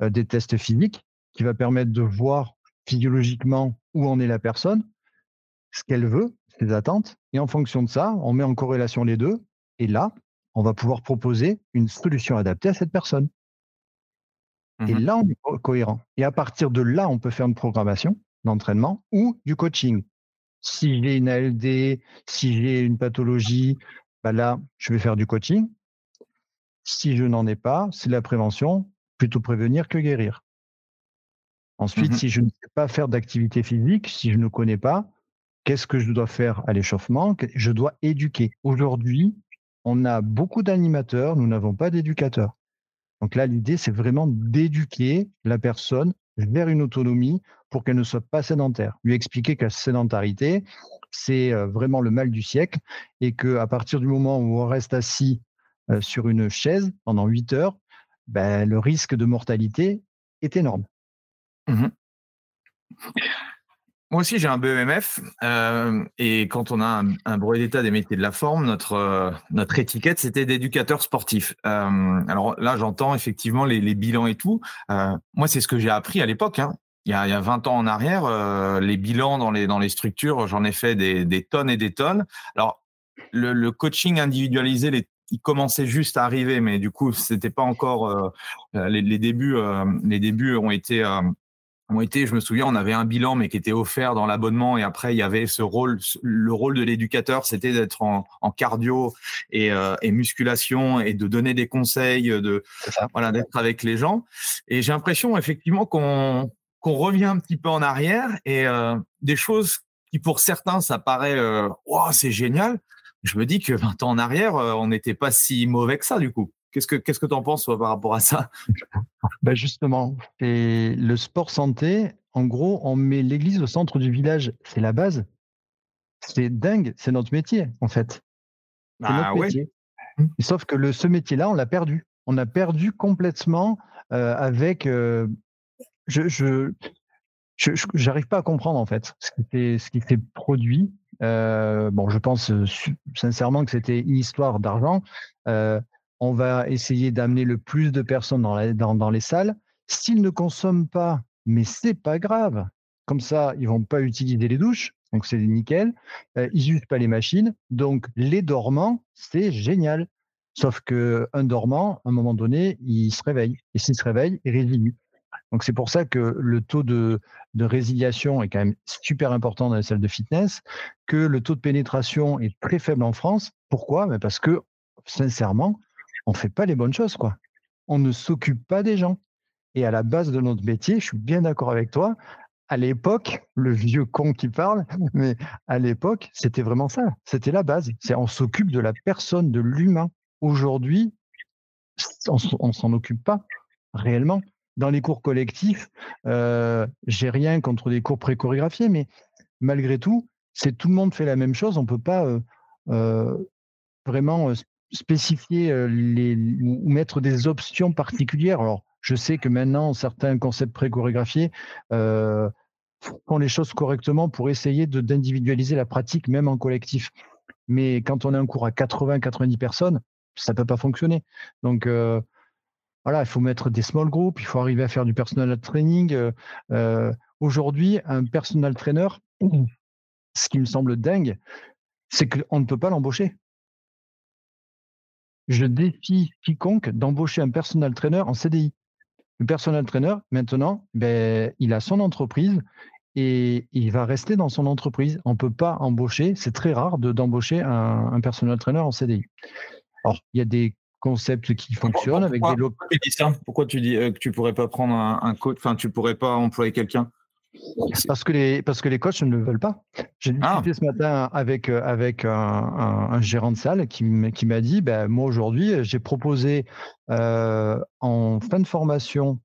des tests physiques qui va permettre de voir physiologiquement où en est la personne, ce qu'elle veut, ses attentes, et en fonction de ça, on met en corrélation les deux, et là, on va pouvoir proposer une solution adaptée à cette personne. Et mmh là, on est cohérent. Et à partir de là, on peut faire une programmation d'entraînement ou du coaching. Si j'ai une ALD, si j'ai une pathologie, bah là, je vais faire du coaching. Si je n'en ai pas, c'est la prévention, plutôt prévenir que guérir. Ensuite, mmh si je ne sais pas faire d'activité physique, si je ne connais pas, qu'est-ce que je dois faire à l'échauffement Je dois éduquer. Aujourd'hui, on a beaucoup d'animateurs, nous n'avons pas d'éducateurs. Donc là, l'idée, c'est vraiment d'éduquer la personne vers une autonomie pour qu'elle ne soit pas sédentaire. Lui expliquer que la sédentarité, c'est euh, vraiment le mal du siècle et qu'à partir du moment où on reste assis euh, sur une chaise pendant 8 heures, ben, le risque de mortalité est énorme. Mmh moi aussi, j'ai un BEMF. Euh, et quand on a un, brevet d'état des métiers de la forme, notre, notre étiquette, c'était d'éducateur sportif. Alors là, j'entends effectivement les, les, bilans et tout. moi, c'est ce que j'ai appris à l'époque. Hein. Il, y a, il y a 20 ans en arrière, les bilans dans les, dans les structures, j'en ai fait des, des, tonnes et des tonnes. Alors, le, le coaching individualisé, les, il commençait juste à arriver, mais du coup, c'était pas encore les, les, débuts. les débuts ont été ont été, je me souviens, on avait un bilan, mais qui était offert dans l'abonnement. Et après, il y avait ce rôle, le rôle de l'éducateur, c'était d'être en, cardio et, euh, et, musculation et de donner des conseils, de voilà, d'être avec les gens. Et j'ai l'impression effectivement qu'on qu'on revient un petit peu en arrière et euh, des choses qui pour certains ça paraît, euh, c'est génial. Je me dis que 20 ans en arrière, euh, on n'était pas si mauvais que ça du coup. Qu'est-ce que qu'est-ce que tu en penses par rapport à ça? Ben Justement, et le sport santé, en gros, on met l'église au centre du village. C'est la base. C'est dingue, c'est notre métier, en fait. Ah, notre métier. Sauf que le, ce métier-là, on l'a perdu. On a perdu complètement euh, avec. Euh, je, je, j'arrive pas à comprendre en fait ce qui ce qui s'est produit. Euh, bon, je pense sincèrement que c'était une histoire d'argent. Euh, on va essayer d'amener le plus de personnes dans, les salles. S'ils ne consomment pas, mais c'est pas grave. Comme ça, ils vont pas utiliser les douches, donc c'est nickel. Euh, ils n'utilisent pas les machines, donc les dormants, c'est génial. Sauf que un dormant, à un moment donné, il se réveille. Et s'il se réveille, il résilie. Donc c'est pour ça que le taux de, résiliation est quand même super important dans les salles de fitness, que le taux de pénétration est très faible en France. Pourquoi? Ben, Parce que, sincèrement, on ne fait pas les bonnes choses, quoi. On ne s'occupe pas des gens. Et à la base de notre métier, je suis bien d'accord avec toi, à l'époque, le vieux con qui parle, mais à l'époque, c'était vraiment ça. C'était la base. On s'occupe de la personne, de l'humain. Aujourd'hui, on, ne s'en occupe pas réellement. Dans les cours collectifs, euh, j'ai rien contre les cours pré-chorégraphiés, mais malgré tout, c'est tout le monde fait la même chose. On ne peut pas euh, euh, vraiment spécifier les, ou mettre des options particulières. Alors, je sais que maintenant, certains concepts pré-chorégraphiés font les choses correctement pour essayer d'individualiser la pratique, même en collectif. Mais quand on a un cours à 80-90 personnes, ça ne peut pas fonctionner. Donc, voilà, il faut mettre des small groups, il faut arriver à faire du personal training. Aujourd'hui, un personal trainer, ce qui me semble dingue, c'est qu'on ne peut pas l'embaucher je défie quiconque d'embaucher un personal trainer en CDI. Le personal trainer, maintenant, ben, il a son entreprise et il va rester dans son entreprise. On ne peut pas embaucher, c'est très rare d'embaucher un, un, personal trainer en CDI. Alors, il y a des concepts qui fonctionnent avec des locaux. Pourquoi tu dis euh, que tu pourrais pas prendre un, un coach, enfin, tu pourrais pas employer quelqu'un? Parce que les parce que les coachs ne le veulent pas. J'ai discuté ah. ce matin avec euh, avec un, gérant de salle qui m'a dit ben, moi aujourd'hui j'ai proposé euh, en fin de formation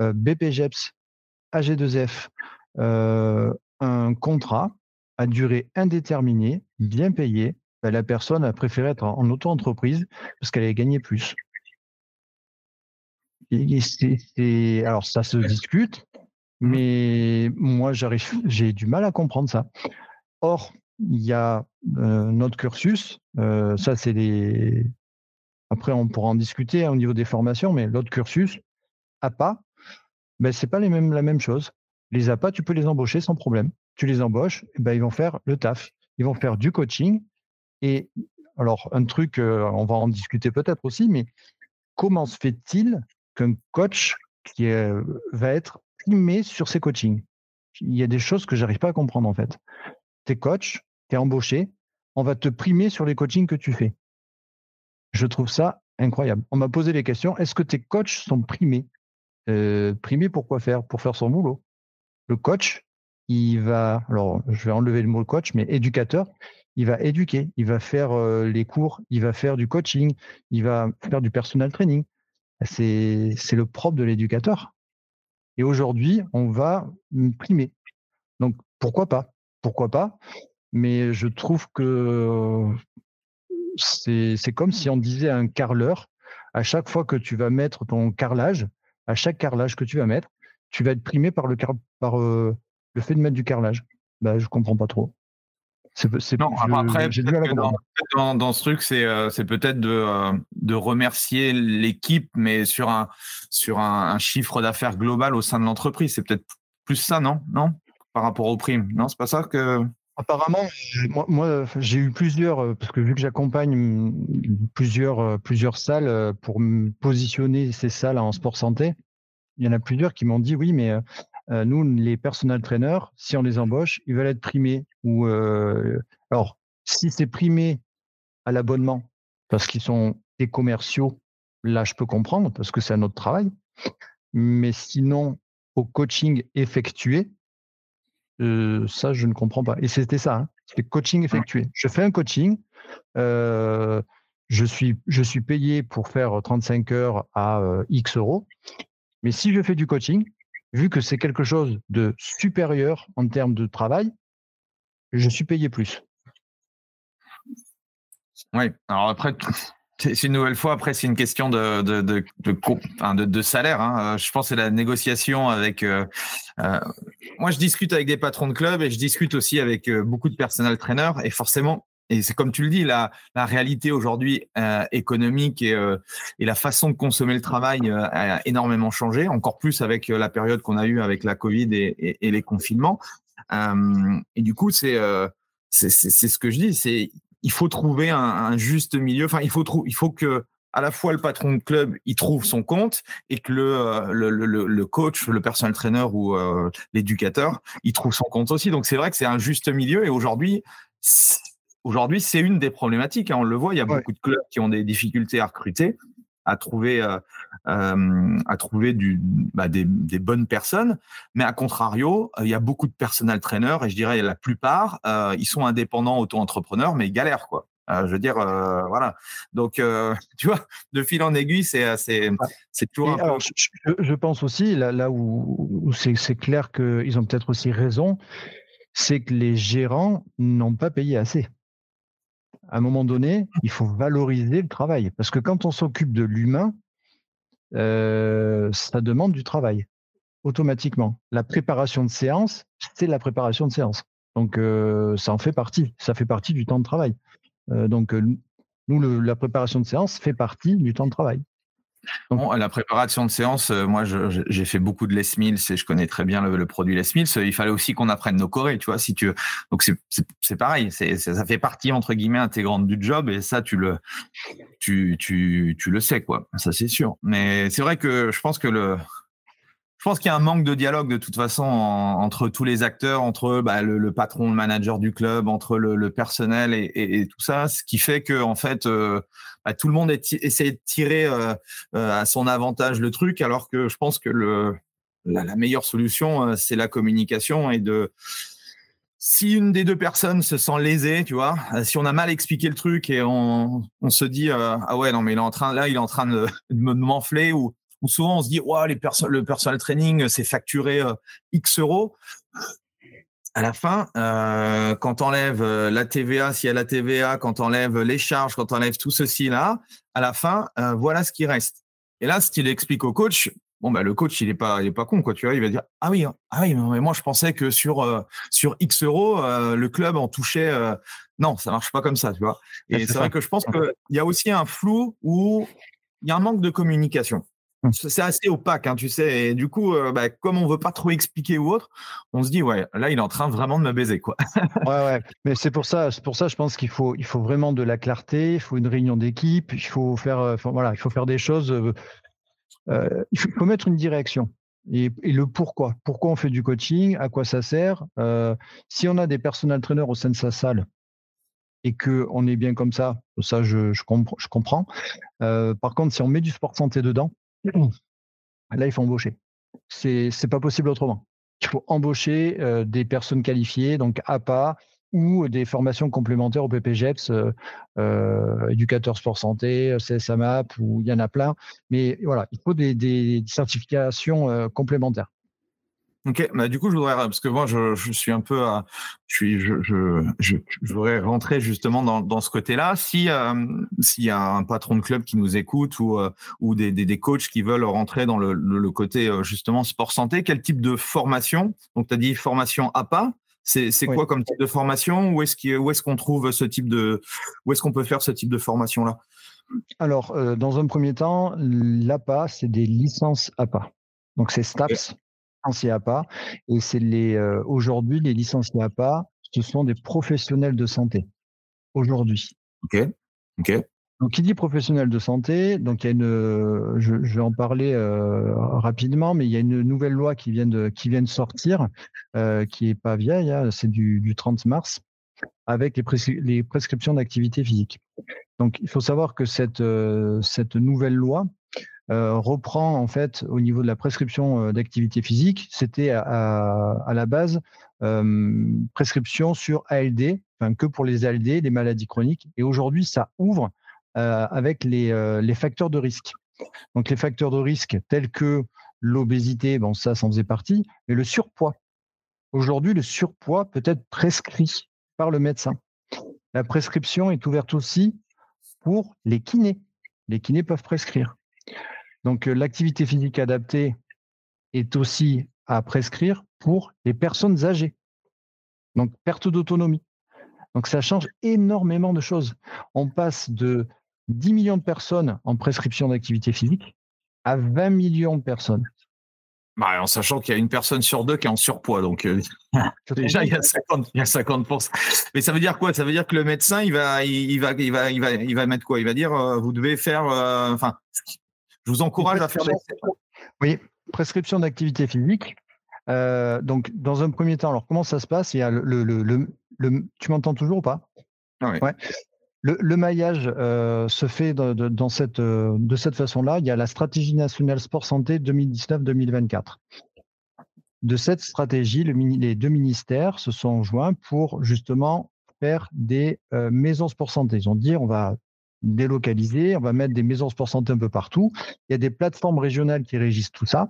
euh, BPGEPS AG2F un contrat à durée indéterminée, bien payée, ben, la personne a préféré être en auto-entreprise parce qu'elle allait gagner plus. alors ça se discute, mais moi j'ai du mal à comprendre ça. Or, il y a euh, notre cursus, euh, ça c'est les. Après, on pourra en discuter hein, au niveau des formations, mais l'autre cursus, APA, ben, c'est pas les mêmes, la même chose. Les APA, tu peux les embaucher sans problème. Tu les embauches, ben, ils vont faire le taf. Ils vont faire du coaching. Et alors, un truc, on va en discuter peut-être aussi, mais comment se fait-il qu'un coach qui va être primé sur ses coachings? Il y a des choses que j'arrive pas à comprendre en fait. Tu es coach, tu es embauché, on va te primer sur les coachings que tu fais. Je trouve ça incroyable. On m'a posé les questions, est-ce que tes coachs sont primés? Primés pour quoi faire? Pour faire son boulot. Le coach, il va, alors je vais enlever le mot coach, mais éducateur, il va éduquer, il va faire euh, les cours, il va faire du coaching, il va faire du personal training. C'est le propre de l'éducateur. Et aujourd'hui, on va primer. Donc pourquoi pas? Pourquoi pas? Mais je trouve que c'est comme si on disait à un carreleur, à chaque fois que tu vas mettre ton carrelage, à chaque carrelage que tu vas mettre, tu vas être primé par le, par, euh, le fait de mettre du carrelage. Bah, je comprends pas trop. C'est, non, après, dans, dans, ce truc, c'est, euh, c'est peut-être de, euh, de remercier l'équipe, mais sur un, sur un, chiffre d'affaires global au sein de l'entreprise. C'est peut-être plus ça, non? Non? Par rapport aux primes? Non, c'est pas ça que. Apparemment, moi, j'ai eu plusieurs, euh, parce que vu que j'accompagne plusieurs, plusieurs salles pour positionner ces salles en sport santé, il y en a plusieurs qui m'ont dit oui, mais euh, nous, les personal trainers, si on les embauche, ils veulent être primés. Ou, euh, alors, si c'est primé à l'abonnement, parce qu'ils sont des commerciaux, là, je peux comprendre, parce que c'est un autre travail. Mais sinon, au coaching effectué, euh, ça, je ne comprends pas. Et c'était ça, hein, c'est coaching effectué. Je fais un coaching, je, suis, je suis payé pour faire 35 heures à X euros. Mais si je fais du coaching, vu que c'est quelque chose de supérieur en termes de travail, je suis payé plus. Oui, alors après, c'est une nouvelle fois, après, c'est une question de, de, de, salaire. Hein. Euh, je pense que c'est la négociation avec. Euh, euh, moi, je discute avec des patrons de club et je discute aussi avec beaucoup de personnel traîneurs. Et forcément, et c'est comme tu le dis, la, réalité aujourd'hui euh, économique et, euh, et, la façon de consommer le travail euh, a énormément changé, encore plus avec la période qu'on a eue avec la Covid et, et, les confinements. et du coup, c'est c'est ce que je dis, c'est il faut trouver un, un, juste milieu. Enfin, il faut il faut que à la fois le patron de club il trouve son compte et que le, le, le, le coach, le personal trainer ou l'éducateur il trouve son compte aussi. Donc c'est vrai que c'est un juste milieu et aujourd'hui Aujourd'hui, c'est une des problématiques. Hein. On le voit, il y a beaucoup de clubs qui ont des difficultés à recruter, à trouver, euh, euh, à trouver du, bah, des, bonnes personnes. Mais à contrario, il y a beaucoup de personnel traîneurs et je dirais la plupart, euh, ils sont indépendants, auto-entrepreneurs, mais ils galèrent quoi. je veux dire, voilà. Donc, tu vois, de fil en aiguille, c'est c'est c'est toujours. je, pense aussi là, là où, c'est clair qu'ils ont peut-être aussi raison, c'est que les gérants n'ont pas payé assez à un moment donné, il faut valoriser le travail. Parce que quand on s'occupe de l'humain, euh, ça demande du travail, automatiquement. La préparation de séance, c'est la préparation de séance. Donc, euh, ça en fait partie. Ça fait partie du temps de travail. Euh, donc, nous, la préparation de séance fait partie du temps de travail la préparation de séance, euh, moi, j'ai fait beaucoup de Les Mills et je connais très bien le, produit Les Mills. Il fallait aussi qu'on apprenne nos chorés, tu vois. Donc c'est pareil, ça fait partie entre guillemets intégrante du job et ça, tu le sais quoi. Ça c'est sûr. Mais c'est vrai que je pense qu'il y a un manque de dialogue de toute façon entre tous les acteurs, entre bah, le, patron, le manager du club, entre le, personnel et, tout ça, ce qui fait que en fait, euh, tout le monde essaie de tirer euh, euh, à son avantage le truc, alors que je pense que la, meilleure solution, c'est la communication et de si une des deux personnes se sent lésée, tu vois, si on a mal expliqué le truc et on, se dit ah ouais non mais en train là il est en train de, m'enfler ou souvent on se dit, les le personal training, c'est facturé euh, X euros. À la fin, euh, quand on enlève euh, la TVA, s'il y a la TVA, quand on enlève les charges, quand on enlève tout ceci là, à la fin, euh, voilà ce qui reste. Et là, ce qu'il explique au coach, bon bah le coach il est pas il est pas con quoi, tu vois, il va dire ah oui ah oui mais moi je pensais que sur sur X euros le club en touchait non ça marche pas comme ça tu vois. Et c'est vrai que je pense qu'il y a aussi un flou où il y a un manque de communication. Mmh. C'est assez opaque, hein, tu sais. Et du coup, euh, bah, comme on veut pas trop expliquer ou autre, on se dit ouais, là, il est en train vraiment de me baiser, quoi. ouais, ouais. Mais c'est pour ça, c'est pour ça, je pense qu'il faut, il faut vraiment de la clarté. Il faut une réunion d'équipe. Il faut faire, euh, voilà, il faut faire des choses. Euh, il, faut, mettre une direction. Et, le pourquoi. Pourquoi on fait du coaching À quoi ça sert Si on a des personnels traîneurs au sein de sa salle et que on est bien comme ça, ça je, je, je comprends. par contre, si on met du sport santé dedans, Là, il faut embaucher. C'est n'est pas possible autrement. Il faut embaucher euh, des personnes qualifiées, donc APA ou des formations complémentaires au PPGEPS, euh, euh, éducateur sport santé, CSAMAP, ou il y en a plein. Mais voilà, il faut des certifications complémentaires. Ok, bah du coup je voudrais parce que moi je, je suis un peu, à, je suis, je, je, je, voudrais rentrer justement dans, dans ce côté-là. Si euh, s'il y a un patron de club qui nous écoute ou euh, ou des, des, des, coachs qui veulent rentrer dans le, le, côté euh, justement sport santé, quel type de formation? Donc tu as dit formation APA. C'est c'est quoi comme type de formation? Où est-ce qu'on où est-ce qu'on trouve ce type de où est-ce qu'on peut faire ce type de formation là Alors dans un premier temps, l'APA c'est des licences APA. Donc c'est STAPS licenciés APA. Et c'est les euh, aujourd'hui les licenciés APA, ce sont des professionnels de santé aujourd'hui. Ok. Ok. Donc, qui dit professionnel de santé, donc il y a une, je, vais en parler euh, rapidement, mais il y a une nouvelle loi qui vient de, qui vient de sortir, euh, qui est pas vieille, hein, c'est du, du 30 mars, avec les, les prescriptions d'activité physique. Donc, il faut savoir que cette, cette nouvelle loi, euh, reprend en fait au niveau de la prescription euh, d'activité physique, c'était à, la base euh, prescription sur ALD, enfin que pour les ALD, les maladies chroniques, et aujourd'hui ça ouvre avec les, les facteurs de risque. Donc les facteurs de risque tels que l'obésité, bon ça, ça en faisait partie, mais le surpoids. Aujourd'hui, le surpoids peut être prescrit par le médecin. La prescription est ouverte aussi pour les kinés. Les kinés peuvent prescrire. Donc, euh, l'activité physique adaptée est aussi à prescrire pour les personnes âgées. Donc, perte d'autonomie. Donc, ça change énormément de choses. On passe de 10 millions de personnes en prescription d'activité physique à 20 millions de personnes. Bah, en sachant qu'il y a une personne sur deux qui est en surpoids, donc euh, déjà il y, a 50, il y a 50%. Mais ça veut dire quoi? Ça veut dire que le médecin il va, il, va, il va, il va, il va mettre quoi? Il va dire euh, vous devez faire, enfin, je vous encourage à faire des. Oui, prescription d'activité physique. Euh, donc, dans un premier temps, alors comment ça se passe? Il y a le, le, le, tu m'entends toujours ou pas? Ah oui. ouais. Le, maillage euh, se fait de, dans cette, euh, de cette façon-là. Il y a la stratégie nationale sport santé 2019-2024. De cette stratégie, les deux ministères se sont joints pour justement faire des maisons sport santé. Ils ont dit on va délocaliser, on va mettre des maisons sport santé un peu partout. Il y a des plateformes régionales qui régissent tout ça.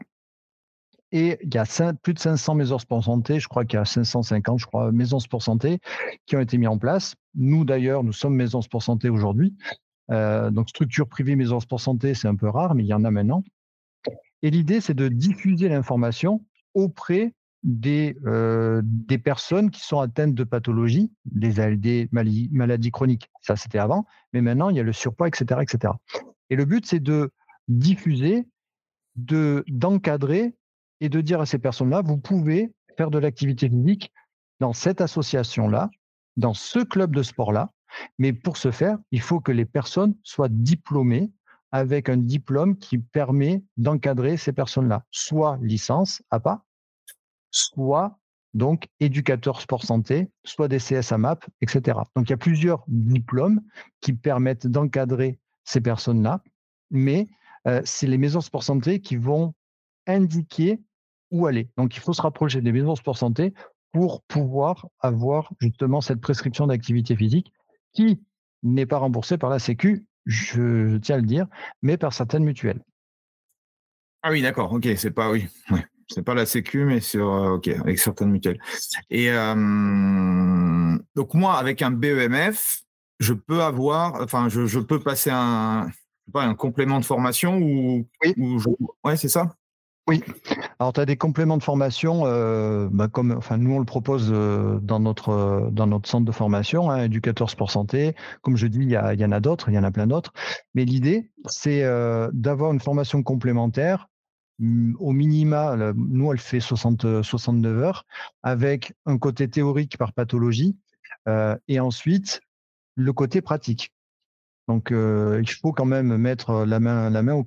Et il y a plus de 500 maisons sport santé, je crois qu'il y a 550, je crois, maisons sport santé qui ont été mises en place. Nous, d'ailleurs, nous sommes maisons sport santé aujourd'hui. Euh, donc, structure privée maison sport santé, c'est un peu rare, mais il y en a maintenant. Et l'idée, c'est de diffuser l'information auprès des, euh, des personnes qui sont atteintes de pathologies, des ALD, maladies chroniques. Ça, c'était avant. Mais maintenant, il y a le surpoids, etc. etc. Et le but, c'est de diffuser, de, d'encadrer et de dire à ces personnes-là, vous pouvez faire de l'activité physique dans cette association-là, dans ce club de sport-là. Mais pour ce faire, il faut que les personnes soient diplômées avec un diplôme qui permet d'encadrer ces personnes-là, soit licence APA, soit donc éducateur sport santé, soit des CSAMAP, etc. Donc il y a plusieurs diplômes qui permettent d'encadrer ces personnes-là, mais euh, c'est les maisons sport santé qui vont indiquer où aller. Donc il faut se rapprocher des maisons sport santé pour pouvoir avoir justement cette prescription d'activité physique qui n'est pas remboursée par la Sécu, je, tiens à le dire, mais par certaines mutuelles. Ah oui, d'accord, ok, c'est pas oui. C'est pas la Sécu, mais sur ok avec certaines mutuelles. Et donc moi, avec un BEMF, je peux avoir, enfin, je, peux passer un, pas, un complément de formation ou, oui. ouais, c'est ça? Oui. Alors, tu as des compléments de formation, euh, bah, comme enfin, nous, on le propose euh, dans, notre, euh, dans notre centre de formation, hein, Éducateur Sport Santé. Comme je dis, il y, y en a d'autres, il y en a plein d'autres. Mais l'idée, c'est d'avoir une formation complémentaire. Mm, au minima, nous, elle fait 60, 69 heures, avec un côté théorique par pathologie, et ensuite le côté pratique. Donc, il faut quand même mettre la main, la main au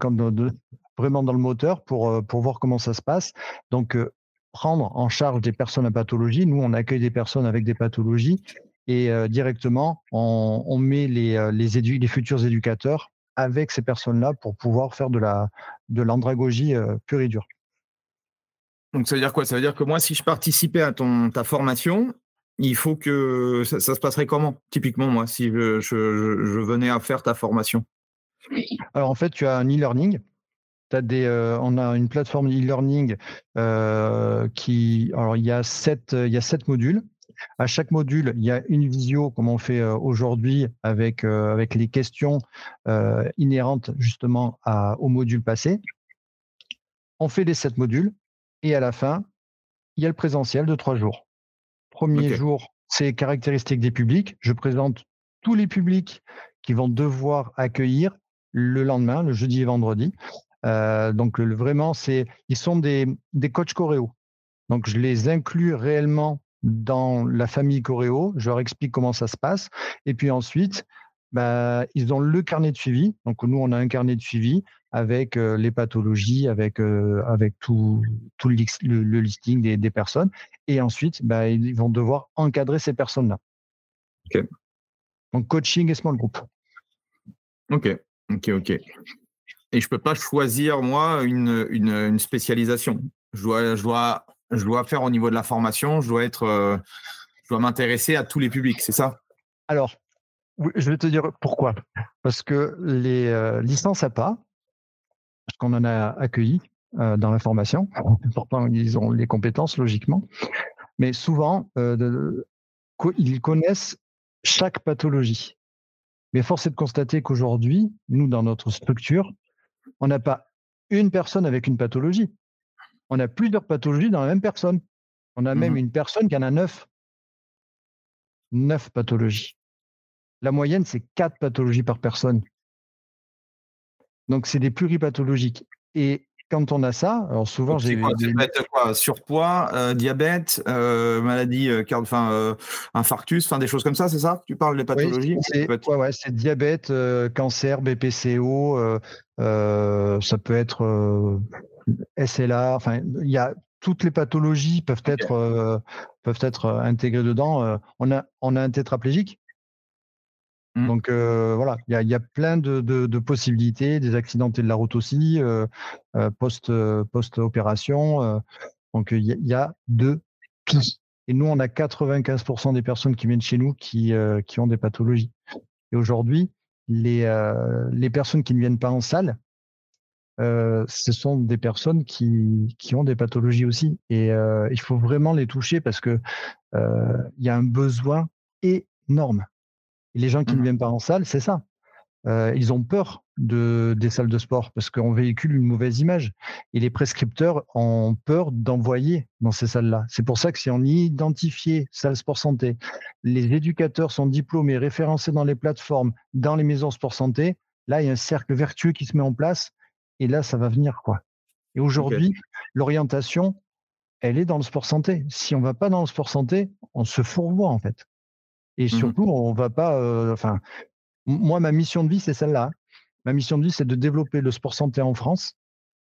vraiment dans le moteur pour, euh, pour voir comment ça se passe. Donc, euh, prendre en charge des personnes à pathologie. Nous, on accueille des personnes avec des pathologies et euh, directement, on, met les, les, les, futurs éducateurs avec ces personnes-là pour pouvoir faire de la de l'andragogie pure et dure. Donc ça veut dire quoi? Ça veut dire que moi, si je participais à ton ta formation, il faut que ça, se passerait comment? Typiquement, moi, si je, je, je, venais à faire ta formation. Alors en fait, tu as un e-learning des, euh, on a une plateforme e-learning euh, qui, alors il y a sept, il y a sept modules. À chaque module, il y a une visio, comme on fait euh, aujourd'hui, avec, avec les questions inhérentes justement à, au module passé. On fait les sept modules et à la fin, il y a le présentiel de trois jours. Premier jour, c'est caractéristiques des publics. Je présente tous les publics qui vont devoir accueillir le lendemain, le jeudi et vendredi. Euh, donc vraiment, c'est, ils sont des, des coachs choréo. Donc je les inclus réellement dans la famille choréo, je leur explique comment ça se passe. Et puis ensuite, bah, ils ont le carnet de suivi. Donc nous, on a un carnet de suivi avec euh, les pathologies, avec, euh, avec tout, tout le, le, listing des, des, personnes. Et ensuite, bah, ils vont devoir encadrer ces personnes-là. Donc coaching et small group. Ok, ok, ok et je peux pas choisir moi une, une, spécialisation. Je dois, je dois, je dois faire au niveau de la formation. Je dois être, euh, je dois m'intéresser à tous les publics. C'est ça? Alors, je vais te dire pourquoi. Parce que les euh, licences à pas, parce qu'on en a accueilli euh, dans la formation, pourtant ils ont les compétences logiquement, mais souvent ils connaissent chaque pathologie. Mais force est de constater qu'aujourd'hui, nous, dans notre structure, on n'a pas une personne avec une pathologie. On a plusieurs pathologies dans la même personne. On a même mmh une personne qui en a neuf. Neuf pathologies. La moyenne, c'est quatre pathologies par personne. Donc, c'est des pluripathologiques. Et quand on a ça, alors souvent j'ai. Quoi, surpoids, euh, diabète, euh, maladie, euh, enfin infarctus, enfin des choses comme ça, c'est ça? Tu parles des pathologies? C'est ouais, diabète, cancer, BPCO, ça peut être SLA, enfin il y a toutes les pathologies peuvent être peuvent être intégrées dedans. on a on a un tétraplégique Mmh. Donc voilà, il y a, plein de, possibilités, des accidentés de la route aussi, post, post-opération. donc il y, a de tout. Et nous, on a 95% des personnes qui viennent chez nous qui, qui ont des pathologies. Et aujourd'hui, les, les personnes qui ne viennent pas en salle, ce sont des personnes qui, qui ont des pathologies aussi. Et il faut vraiment les toucher parce que il y a un besoin énorme les gens qui ne mmh. viennent pas en salle, c'est ça. Euh, ils ont peur de, des salles de sport parce qu'on véhicule une mauvaise image. Et les prescripteurs ont peur d'envoyer dans ces salles-là. C'est pour ça que si on y identifié salle sport santé, les éducateurs sont diplômés, référencés dans les plateformes, dans les maisons sport santé, là, il y a un cercle vertueux qui se met en place. Et là, ça va venir. quoi. Et aujourd'hui, l'orientation, elle est dans le sport santé. Si on ne va pas dans le sport santé, on se fourvoie en fait. Et mmh surtout, on va pas. Enfin, moi, ma mission de vie, c'est celle-là. Ma mission de vie, c'est de développer le sport santé en France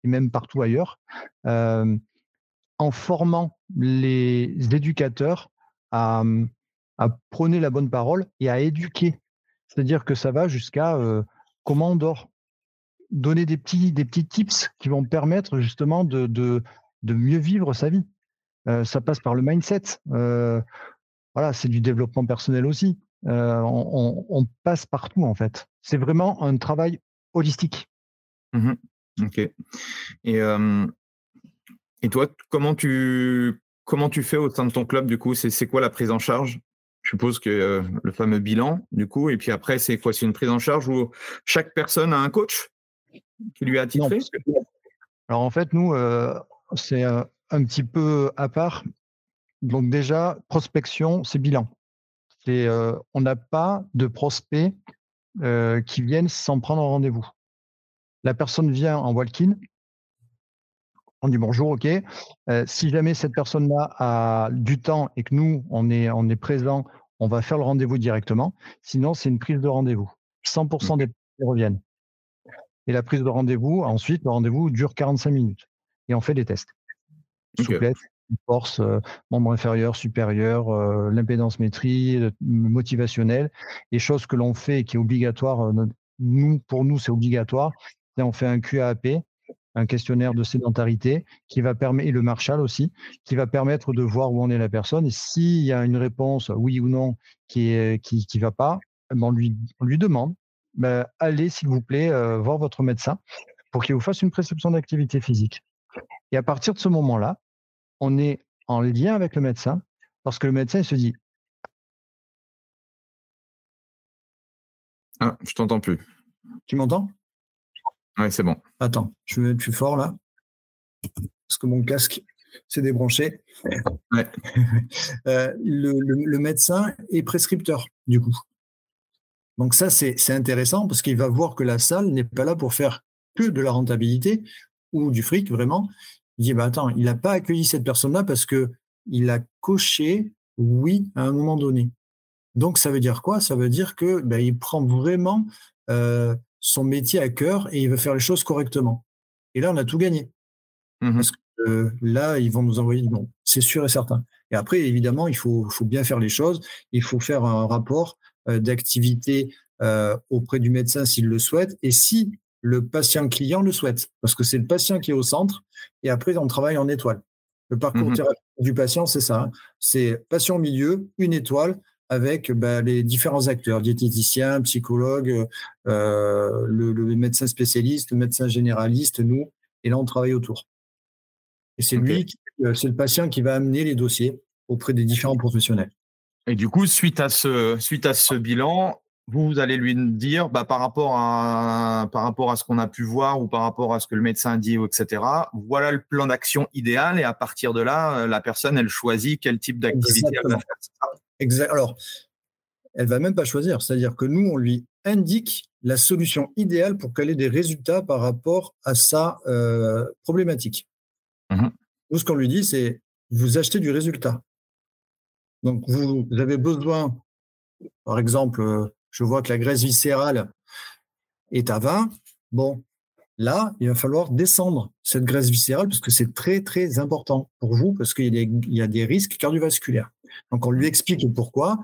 et même partout ailleurs, en formant les éducateurs à, à, prôner la bonne parole et à éduquer. C'est-à-dire que ça va jusqu'à comment on dort, donner des petits, des petits tips qui vont permettre justement de, de, de mieux vivre sa vie. ça passe par le mindset voilà, c'est du développement personnel aussi. Euh, on, passe partout en fait. C'est vraiment un travail holistique. Mmh ok. Et Et toi, comment tu, comment tu fais au sein de ton club, du coup? C'est quoi la prise en charge? Je suppose que euh, le fameux bilan, du coup, et puis après, c'est quoi? C'est une prise en charge où chaque personne a un coach? Qui lui a attitré Alors en fait, nous, euh, c'est un petit peu à part. Donc déjà, prospection, c'est bilan. Euh, on n'a pas de prospects qui viennent sans prendre rendez-vous. La personne vient en walk-in, on dit bonjour, ok. Euh, si jamais cette personne-là a du temps et que nous, on est, on est présent, on va faire le rendez-vous directement. Sinon, c'est une prise de rendez-vous. 100% des personnes reviennent. Et la prise de rendez-vous, ensuite, le rendez-vous dure 45 minutes. Et on fait des tests. Souplesse, force, euh, membre inférieur, supérieur, euh, l'impédance métrie, motivationnelle. Et chose que l'on fait et qui est obligatoire, nous, pour nous, c'est obligatoire. on fait un QAP un questionnaire de sédentarité qui va permettre, et le Marshall aussi, qui va permettre de voir où en est la personne. Et s'il y a une réponse oui ou non qui ne qui, qui va pas, ben, on, lui, on lui demande, ben, allez s'il vous plaît euh, voir votre médecin pour qu'il vous fasse une prescription d'activité physique. Et à partir de ce moment-là, on est en lien avec le médecin parce que le médecin il se dit Ah, je t'entends plus. Tu m'entends? Oui, c'est bon. Attends, je vais mettre plus fort là. Parce que mon casque s'est débranché. Euh, le, médecin est prescripteur, du coup. Donc ça, c'est intéressant parce qu'il va voir que la salle n'est pas là pour faire que de la rentabilité ou du fric, vraiment. Il dit, bah, attends, il n'a pas accueilli cette personne-là parce qu'il a coché oui à un moment donné. Donc ça veut dire quoi? Ça veut dire que ben, il prend vraiment euh, son métier à cœur et il veut faire les choses correctement. Et là, on a tout gagné. Mmh Parce que euh, là, ils vont nous envoyer bon, c'est sûr et certain. Et après, évidemment, il faut, faut, bien faire les choses. Il faut faire un rapport d'activité euh, auprès du médecin s'il le souhaite et si le patient client le souhaite. Parce que c'est le patient qui est au centre et après, on travaille en étoile. Le parcours mmh du patient, c'est ça. Hein. C'est patient au milieu, une étoile, avec bah, les différents acteurs, diététiciens, psychologues, euh, le, médecin spécialiste, le médecin généraliste, nous, et là on travaille autour. Et c'est lui, euh, c'est le patient qui va amener les dossiers auprès des différents professionnels. Et du coup, suite à ce, suite à ce bilan, vous allez lui dire, bah, par rapport à, par rapport à ce qu'on a pu voir ou par rapport à ce que le médecin dit, etc. Voilà le plan d'action idéal et à partir de là, la personne, elle choisit quel type d'activité elle va faire. Exact. Alors, elle va même pas choisir. C'est-à-dire que nous, on lui indique la solution idéale pour qu'elle ait des résultats par rapport à sa euh, problématique. Mmh nous, ce qu'on lui dit, c'est vous achetez du résultat. Donc, vous, avez besoin, par exemple, euh, je vois que la graisse viscérale est à 20. Bon, là, il va falloir descendre cette graisse viscérale parce que c'est très, très important pour vous parce qu'il y, a des risques cardiovasculaires. Donc on lui explique pourquoi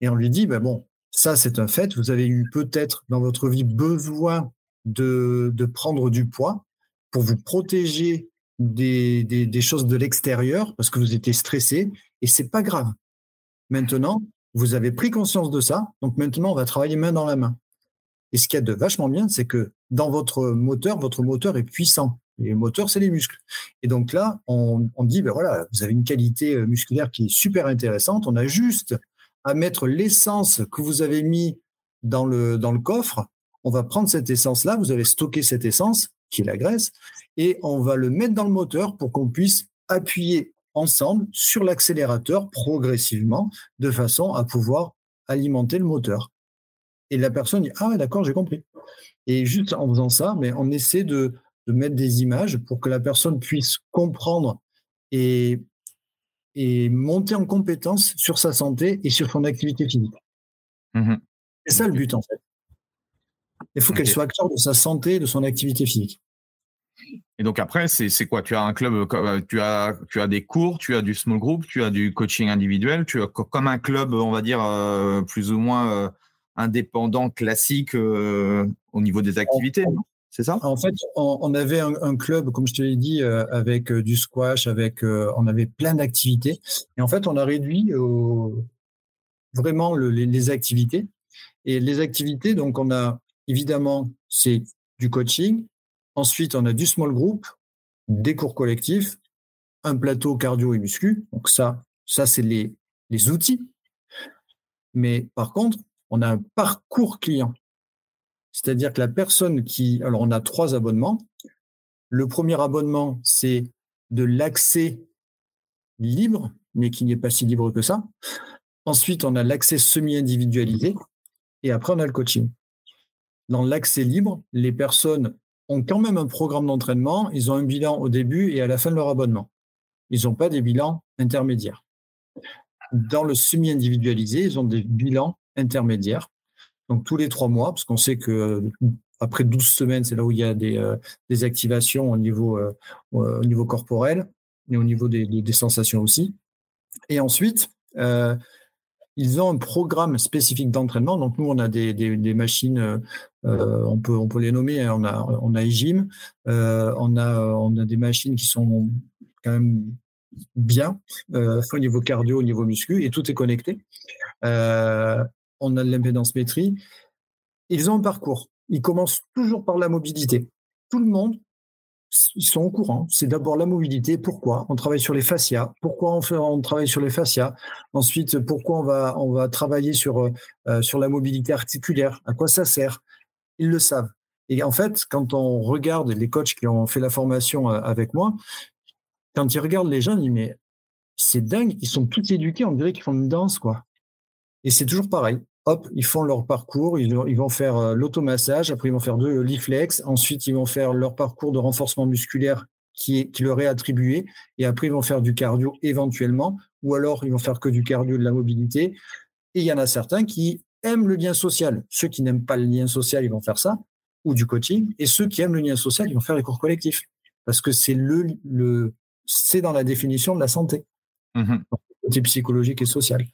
et on lui dit, ben bon, ça c'est un fait, vous avez eu peut-être dans votre vie besoin de, prendre du poids pour vous protéger des, des, choses de l'extérieur parce que vous étiez stressé et c'est pas grave. Maintenant, vous avez pris conscience de ça, donc maintenant on va travailler main dans la main. Et ce qui est de vachement bien, c'est que dans votre moteur, votre moteur est puissant. Les moteurs, c'est les muscles. Et donc là, on, dit, ben voilà, vous avez une qualité euh, musculaire qui est super intéressante. On a juste à mettre l'essence que vous avez mis dans le, dans le coffre. On va prendre cette essence-là, vous avez stocké cette essence, qui est la graisse, et on va le mettre dans le moteur pour qu'on puisse appuyer ensemble sur l'accélérateur progressivement, de façon à pouvoir alimenter le moteur. Et la personne dit, ah d'accord, j'ai compris. Et juste en faisant ça, mais on essaie de, de mettre des images pour que la personne puisse comprendre et, et monter en compétence sur sa santé et sur son activité physique. Mmh c'est ça le but en fait. Il faut qu'elle soit acteur de sa santé, de son activité physique. Et donc après, c'est quoi? Tu as un club, euh, tu as, tu as des cours, tu as du small group, tu as du coaching individuel, tu as comme un club, on va dire, euh, plus ou moins euh, indépendant, classique au niveau des activités. C'est ça? En fait, on, avait un, club, comme je te l'ai dit, avec du squash, avec, on avait plein d'activités. Et en fait, on a réduit vraiment les, activités. Et les activités, donc on a évidemment, c'est du coaching. Ensuite, on a du small group, des cours collectifs un plateau cardio et muscu. Donc ça, ça c'est les, les outils. Mais par contre, on a un parcours client. C'est-à-dire que la personne qui... Alors, on a trois abonnements. Le premier abonnement, c'est de l'accès libre, mais qui n'est pas si libre que ça. Ensuite, on a l'accès semi-individualisé. Et après, on a le coaching. Dans l'accès libre, les personnes ont quand même un programme d'entraînement. Ils ont un bilan au début et à la fin de leur abonnement. Ils n'ont pas des bilans intermédiaires. Dans le semi-individualisé, ils ont des bilans intermédiaires. Donc tous les trois mois, parce qu'on sait que euh, après 12 semaines, c'est là où il y a des, euh, des activations au niveau, euh, au niveau corporel et au niveau des, des, sensations aussi. Et ensuite, ils ont un programme spécifique d'entraînement. Donc nous, on a des, machines, on, peut, on peut les nommer. Hein. On a, on a EGYM, on, a, on a des machines qui sont quand même bien au niveau cardio, au niveau muscu, et tout est connecté. Euh, on a de l'impédance métrie. Ils ont un parcours. Ils commencent toujours par la mobilité. Tout le monde, ils sont au courant. C'est d'abord la mobilité. Pourquoi? On travaille sur les fascias. Pourquoi on, travaille sur les fascias? Ensuite, pourquoi on va, travailler sur, euh, sur la mobilité articulaire? À quoi ça sert? Ils le savent. Et en fait, quand on regarde les coachs qui ont fait la formation euh, avec moi, quand ils regardent les jeunes, ils disent mais c'est dingue, ils sont tous éduqués, on dirait qu'ils font une danse, quoi. Et c'est toujours pareil. Hop, ils font leur parcours, ils, vont faire euh, l'automassage, après ils vont faire deux l'iflex, ensuite ils vont faire leur parcours de renforcement musculaire qui, est, qui leur est attribué, et après ils vont faire du cardio éventuellement, ou alors ils vont faire que du cardio de la mobilité. Et il y en a certains qui aiment le lien social. Ceux qui n'aiment pas le lien social, ils vont faire ça, ou du coaching, et ceux qui aiment le lien social, ils vont faire les cours collectifs, parce que c'est le, le c'est dans la définition de la santé, mmh côté psychologique et social.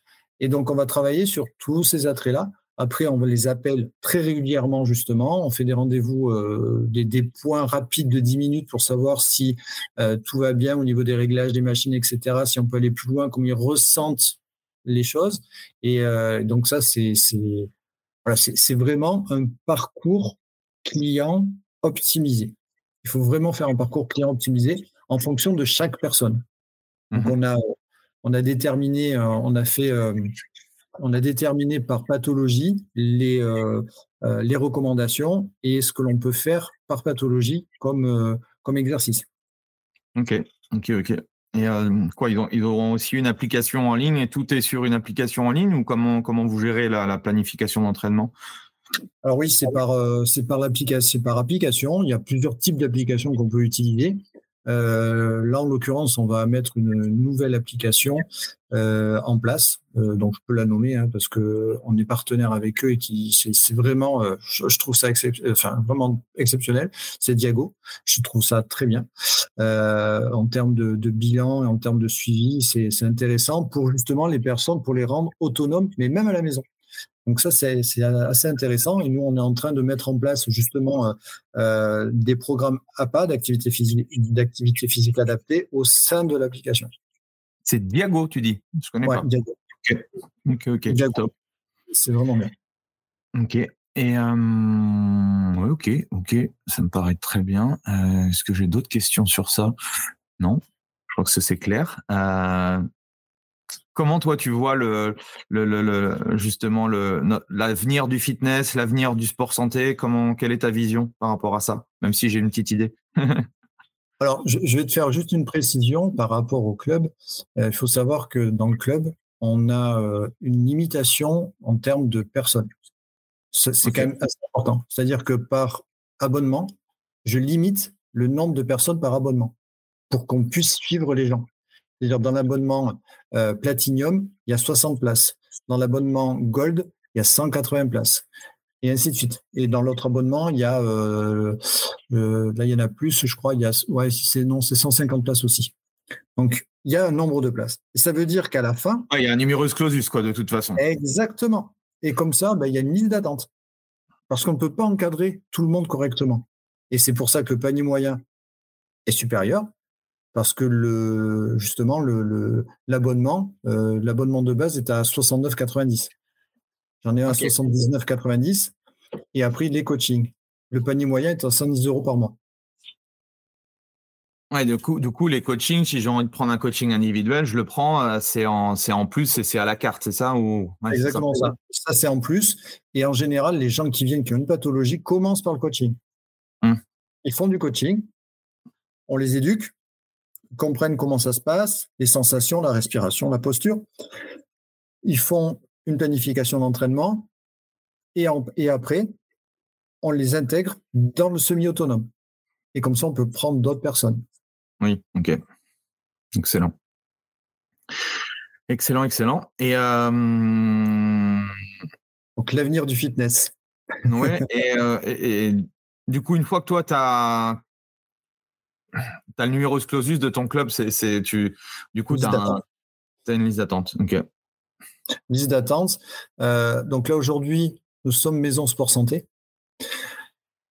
Et donc, on va travailler sur tous ces attraits-là. Après, on les appelle très régulièrement, justement. On fait des rendez-vous, euh, des, points rapides de 10 minutes pour savoir si euh, tout va bien au niveau des réglages des machines, etc., si on peut aller plus loin, comment ils ressentent les choses. Et euh, donc, ça, c'est voilà, vraiment un parcours client optimisé. Il faut vraiment faire un parcours client optimisé en fonction de chaque personne. Donc, mmh on a on a déterminé, euh, on a fait, euh, on a déterminé par pathologie les, euh, les recommandations et ce que l'on peut faire par pathologie comme, comme exercice. Ok, ok, ok. Et quoi, ils, ont, ils, auront aussi une application en ligne et tout est sur une application en ligne ou comment, comment vous gérez la, la planification d'entraînement? Alors oui, c'est par, c'est par, par application. Il y a plusieurs types d'applications qu'on peut utiliser. Euh, là, en l'occurrence, on va mettre une nouvelle application euh, en place. Euh, donc, je peux la nommer hein, parce que on est partenaire avec eux et qui c'est vraiment, euh, je, trouve ça enfin, vraiment exceptionnel. C'est Diago. Je trouve ça très bien euh, en termes de, de, bilan et en termes de suivi. C'est intéressant pour justement les personnes, pour les rendre autonomes, mais même à la maison. Donc ça, c'est assez intéressant. Et nous, on est en train de mettre en place justement euh, euh des programmes APA d'activité physique, d'activité physique adaptée au sein de l'application. C'est Diago, tu dis? Je connais ouais, Diago. Ok, ok, Diago. C'est vraiment bien. Ok. Et euh, ok, ok, ça me paraît très bien. Euh, Est-ce que j'ai d'autres questions sur ça? Non, je crois que c'est clair. Euh, Comment toi tu vois le, le, le, justement l'avenir du fitness, l'avenir du sport santé? Comment quelle est ta vision par rapport à ça? Même si j'ai une petite idée. Alors, je, vais te faire juste une précision par rapport au club. Euh, il faut savoir que dans le club, on a euh, une limitation en termes de personnes. C'est quand même assez important. C'est-à-dire que par abonnement, je limite le nombre de personnes par abonnement pour qu'on puisse suivre les gens. C'est-à-dire dans l'abonnement euh, Platinum, il y a 60 places. Dans l'abonnement Gold, il y a 180 places. Et ainsi de suite. Et dans l'autre abonnement, il y a, euh, euh, là, il y en a plus, je crois, il y a, ouais, c'est non, c'est 150 places aussi. Donc, il y a un nombre de places. Et ça veut dire qu'à la fin. il y a un numerus clausus, quoi, de toute façon. Exactement. Et comme ça, ben, il y a une liste d'attente. Parce qu'on ne peut pas encadrer tout le monde correctement. Et c'est pour ça que le panier moyen est supérieur parce que le, justement le, l'abonnement, euh, l'abonnement de base est à 69,90. J'en ai un à 79,90 et après les coachings. Le panier moyen est à 110 euros par mois. Ouais, du coup, du coup, les coachings, si j'ai envie de prendre un coaching individuel, je le prends, euh, c'est en, en plus et c'est à la carte, c'est ça ou? Exactement ça. Ça, c'est en plus. Et en général, les gens qui viennent qui ont une pathologie commencent par le coaching. Hum. Ils font du coaching, on les éduque, comprennent comment ça se passe, les sensations, la respiration, la posture. Ils font une planification d'entraînement et, et après, on les intègre dans le semi-autonome. Et comme ça, on peut prendre d'autres personnes. Oui, ok. Excellent. Excellent, excellent. Et euh, donc l'avenir du fitness. Ouais, euh, et, du coup, une fois que toi, tu as, le numéro clausus de ton club, c'est tu du coup, tu as, une liste d'attente. Liste d'attente. Euh, donc là, aujourd'hui, nous sommes Maison Sport Santé.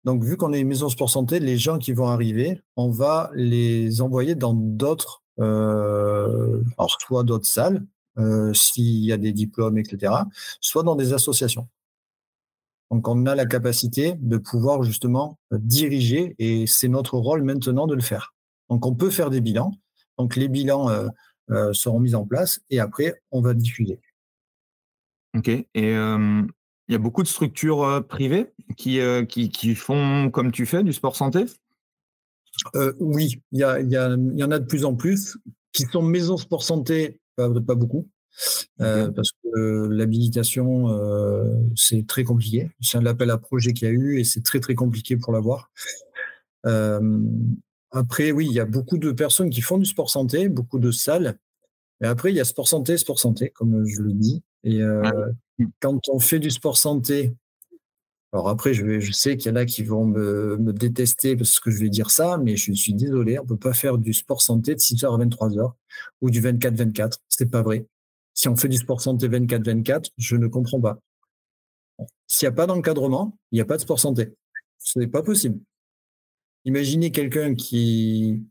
Donc, vu qu'on est une maison sport santé, les gens qui vont arriver, on va les envoyer dans d'autres, euh, alors soit d'autres salles, euh, s'il y a des diplômes, etc., soit dans des associations. Donc, on a la capacité de pouvoir justement diriger et c'est notre rôle maintenant de le faire. Donc, on peut faire des bilans. Donc, les bilans euh, seront mis en place et après, on va diffuser. Ok. Et il y a beaucoup de structures euh, privées qui, euh, qui, qui, font comme tu fais du sport santé? Euh, Oui, il y, a, y, a, y, en a de plus en plus qui sont maisons sport santé, pas, pas beaucoup. parce que l'habilitation, c'est très compliqué. C'est un appel à projet qu'il y a eu et c'est très très compliqué pour l'avoir. Après, oui, il y a beaucoup de personnes qui font du sport santé, beaucoup de salles. Et après, il y a sport santé, sport santé, comme je le dis. Et quand on fait du sport santé, alors après, je, je sais qu'il y en a qui vont me, détester parce que je vais dire ça, mais je suis désolé, on ne peut pas faire du sport santé de 6h à 23h ou du 24-24. C'est pas vrai. Si on fait du sport santé 24-24, je ne comprends pas. S'il n'y a pas d'encadrement, il n'y a pas de sport santé. Ce n'est pas possible. Imaginez quelqu'un qui,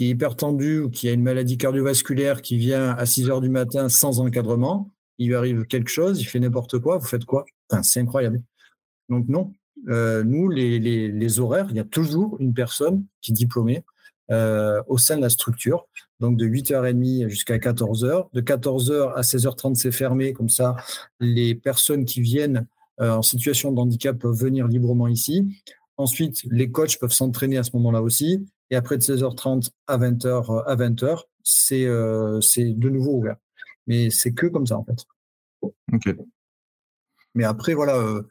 est hyper tendu ou qui a une maladie cardiovasculaire qui vient à 6 heures du matin sans encadrement il lui arrive quelque chose, il fait n'importe quoi, vous faites quoi? C'est incroyable. Donc non, euh, nous, les, horaires, il y a toujours une personne qui est diplômée euh, au sein de la structure. Donc de 8h30 jusqu'à 14h. De 14h à 16h30, c'est fermé. Comme ça, les personnes qui viennent euh, en situation de handicap peuvent venir librement ici. Ensuite, les coachs peuvent s'entraîner à ce moment-là aussi. Et après de 16h30 à 20h, à 20h c'est de nouveau ouvert. Mais c'est que comme ça, en fait. Ok. Mais après, voilà, euh,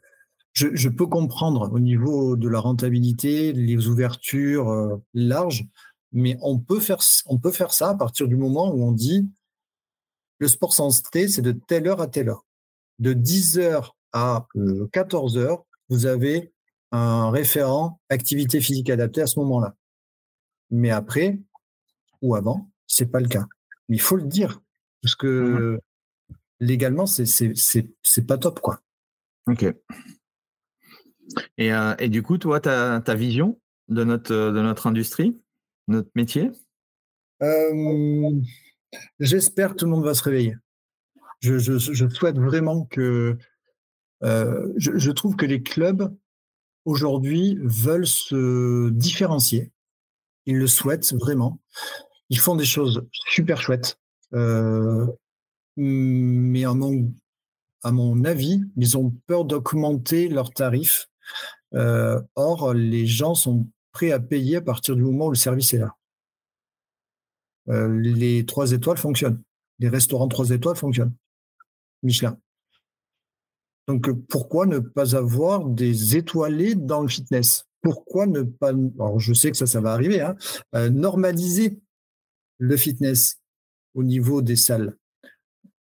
je, peux comprendre au niveau de la rentabilité, les ouvertures euh, larges, mais on peut, faire, on peut faire ça à partir du moment où on dit le sport santé, c'est de telle heure à telle heure. De 10h à 14h, euh, vous avez un référent activité physique adaptée à ce moment-là. Mais après ou avant, c'est pas le cas. Mais il faut le dire. Parce que légalement, c'est c'est pas top, quoi. Ok. Et, euh, et du coup, toi, ta, ta vision de notre, de notre industrie, notre métier? Euh, J'espère que tout le monde va se réveiller. Je, je, je souhaite vraiment que. Euh, je, je, trouve que les clubs aujourd'hui veulent se différencier. Ils le souhaitent vraiment. Ils font des choses super chouettes. Euh, mais à mon, à mon avis, ils ont peur d'augmenter leurs tarifs. Euh, or, les gens sont prêts à payer à partir du moment où le service est là. Euh, les trois étoiles fonctionnent. Les restaurants trois étoiles fonctionnent. Michelin. Donc, pourquoi ne pas avoir des étoilés dans le fitness? Pourquoi ne pas, alors je sais que ça, ça va arriver, hein, normaliser le fitness au niveau des salles?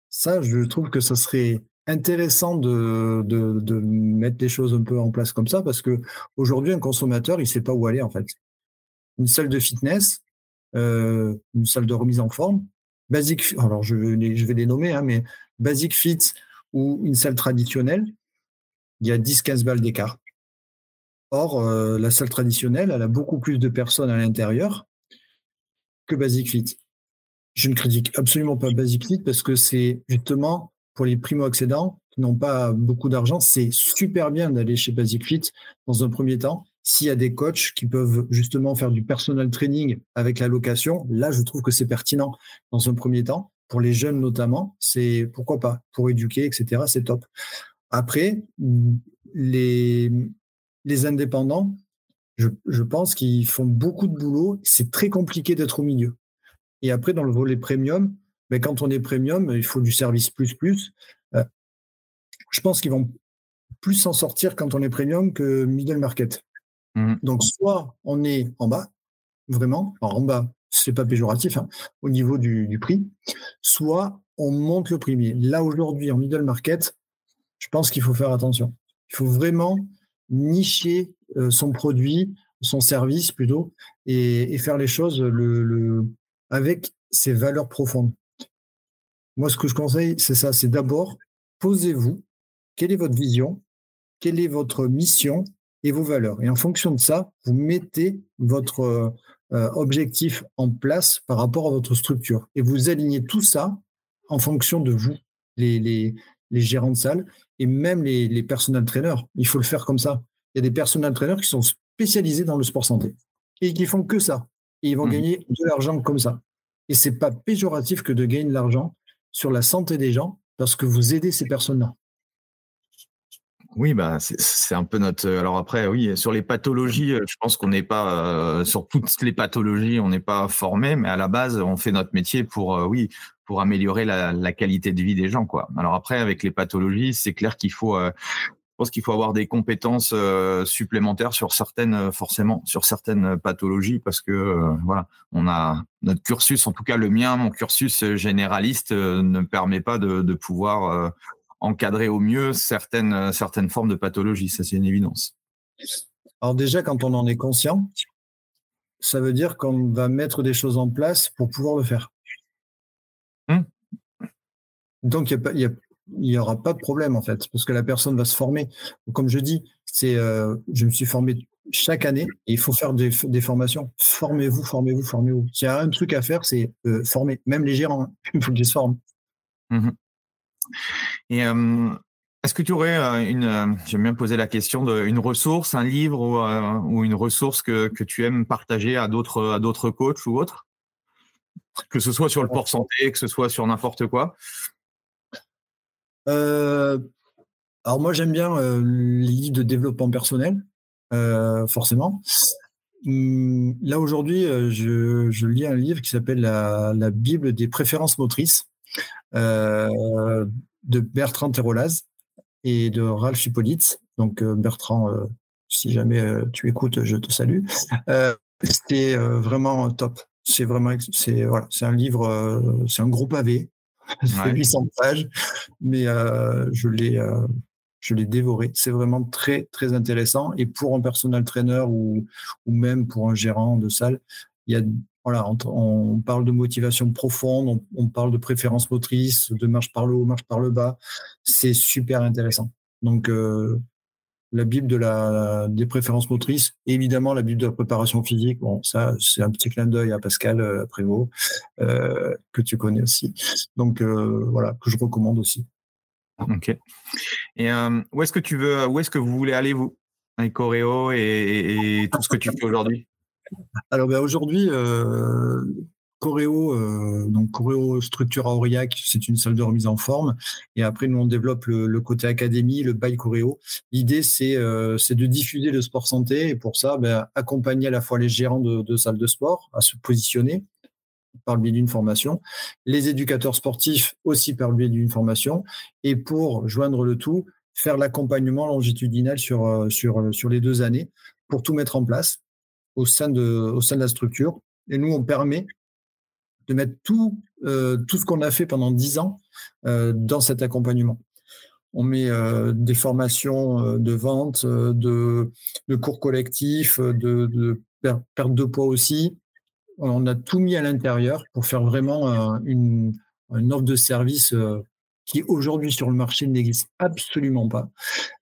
Ça, je trouve que ça serait intéressant de, de, mettre des choses un peu en place comme ça parce que aujourd'hui, un consommateur, il ne sait pas où aller en fait. Une salle de fitness, euh, une salle de remise en forme, Basic, alors je, je vais les nommer, hein, mais Basic Fit ou une salle traditionnelle, il y a 10-15 balles d'écart. Or, euh, la salle traditionnelle, elle a beaucoup plus de personnes à l'intérieur que Basic Fit je ne critique absolument pas Basic Fit parce que c'est justement pour les primo-accédants qui n'ont pas beaucoup d'argent, c'est super bien d'aller chez Basic Fit dans un premier temps S'il y a des coachs qui peuvent justement faire du personal training avec la location, là, je trouve que c'est pertinent dans un premier temps. Pour les jeunes notamment, c'est pourquoi pas, pour éduquer, etc., c'est top. Après, les, les indépendants, je, je pense qu'ils font beaucoup de boulot. C'est très compliqué d'être au milieu. Et après, dans le volet premium, mais ben, quand on est premium, il faut du service plus plus. Euh, je pense qu'ils vont plus s'en sortir quand on est premium que middle market. Mmh. Donc, soit on est en bas, vraiment, en bas, c'est pas péjoratif, hein, au niveau du, prix, soit on monte le prix. là, aujourd'hui, en middle market, je pense qu'il faut faire attention. Il faut vraiment nicher euh, son produit, son service plutôt, et, faire les choses avec ses valeurs profondes. Moi, ce que je conseille, c'est ça, c'est d'abord, posez-vous, quelle est votre vision, quelle est votre mission et vos valeurs. Et en fonction de ça, vous mettez votre euh, euh, objectif en place par rapport à votre structure. Et vous alignez tout ça en fonction de vous, les, les, les gérants de salle et même les, les personal trainers. Il faut le faire comme ça. Il y a des personal trainers qui sont spécialisés dans le sport santé et qui font que ça. Et ils vont mmh. gagner de l'argent comme ça. Et c'est pas péjoratif que de gagner de l'argent sur la santé des gens parce que vous aidez ces personnes-là. Oui, bah c'est un peu notre. Euh, alors après, oui, sur les pathologies, euh, je pense qu'on n'est pas euh, sur toutes les pathologies, on n'est pas formé, mais à la base, on fait notre métier pour, oui, pour améliorer la, qualité de vie des gens, quoi. Alors après, avec les pathologies, c'est clair qu'il faut. je pense qu'il faut avoir des compétences supplémentaires sur certaines, forcément, sur certaines pathologies, parce que voilà, on a notre cursus, en tout cas le mien, mon cursus généraliste, ne permet pas de, de pouvoir encadrer au mieux certaines, euh, certaines formes de pathologie. Ça, c'est une évidence. Alors déjà, quand on en est conscient, ça veut dire qu'on va mettre des choses en place pour pouvoir le faire. Hum. Donc, il n'y aura pas de problème, en fait, parce que la personne va se former. Comme je dis, c'est, euh, je me suis formé chaque année et il faut faire des, formations. Formez-vous, formez-vous, formez-vous. S'il y a un truc à faire, c'est euh, former. Même les gérants, hein. il faut qu'ils se forment. Hum, et est-ce que tu aurais une, j'aime bien poser la question de une ressource, un livre ou, une ressource que, que, tu aimes partager à d'autres à d'autres coachs ou autres, que ce soit sur le port santé, que ce soit sur n'importe quoi? alors moi j'aime bien les livres de développement personnel, forcément. Mmh, là aujourd'hui, je, je, lis un livre qui s'appelle la, la, Bible des préférences motrices de Bertrand Terolaz et de Ralph Hippolyte. Donc euh, Bertrand, euh, si jamais euh, tu écoutes, je te salue. C'était vraiment top. C'est vraiment, c'est voilà, c'est un livre, c'est un gros pavé, c'est 800 pages, mais je l'ai, je l'ai dévoré. C'est vraiment très très intéressant. Et pour un personal trainer ou ou même pour un gérant de salle, il y a voilà, on, parle de motivation profonde, on, parle de préférence motrice, de marche par le haut, marche par le bas. C'est super intéressant. Donc, euh, la Bible de la, des préférences motrices, évidemment la Bible de la préparation physique. Bon, ça, c'est un petit clin d'œil à Pascal euh, Prévost, euh, que tu connais aussi. Donc, voilà, que je recommande aussi. Ok. Et où est-ce que tu veux, où est-ce que vous voulez aller, vous, avec Coréo et tout ce que tu fais aujourd'hui? Alors ben, aujourd'hui, euh, Coréo, euh, donc Coréo Structure à Aurillac, c'est une salle de remise en forme. Et après, nous, on développe le, côté académie, le bail Coréo. L'idée, euh, c'est de diffuser le sport santé. Et pour ça, ben, accompagner à la fois les gérants de, de salles de sport à se positionner par le biais d'une formation, les éducateurs sportifs aussi par le biais d'une formation. Et pour joindre le tout, faire l'accompagnement longitudinal sur, les deux années pour tout mettre en place au sein de, au sein de la structure. Et nous, on permet de mettre tout, euh, tout ce qu'on a fait pendant dix ans euh, dans cet accompagnement. On met euh, des formations de vente, de, de cours collectifs, de, de, perte de poids aussi. On a tout mis à l'intérieur pour faire vraiment une, une offre de service qui aujourd'hui sur le marché n'existe absolument pas.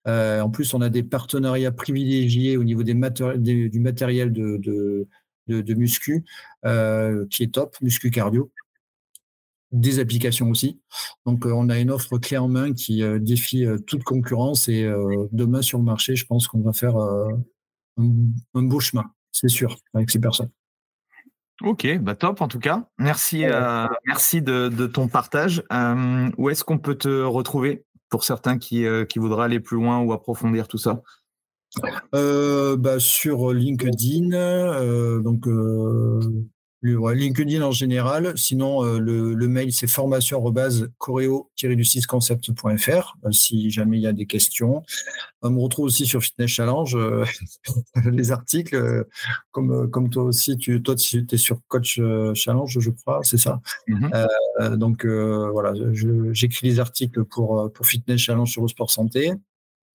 Euh, en plus, on a des partenariats privilégiés au niveau des, du matériel de, de, de, muscu, euh, qui est top, muscu cardio. Des applications aussi. Donc, euh, on a une offre clé en main qui défie toute concurrence et demain sur le marché, je pense qu'on va faire un beau chemin, c'est sûr, avec ces personnes. Ok, bah top en tout cas. Merci, euh, merci de, ton partage. Euh, où est-ce qu'on peut te retrouver pour certains qui, euh, qui voudraient aller plus loin ou approfondir tout ça? Bah, Sur LinkedIn, donc LinkedIn en général. Sinon, euh, le, mail, c'est formation choreo du 6 conceptfr si jamais il y a des questions. On me retrouve aussi sur Fitness Challenge, euh, les articles, euh, comme, comme toi aussi, tu toi, tu es sur Coach Challenge, je crois, c'est ça? Mm-hmm. donc, voilà, j'écris les articles pour, pour Fitness Challenge sur le sport santé.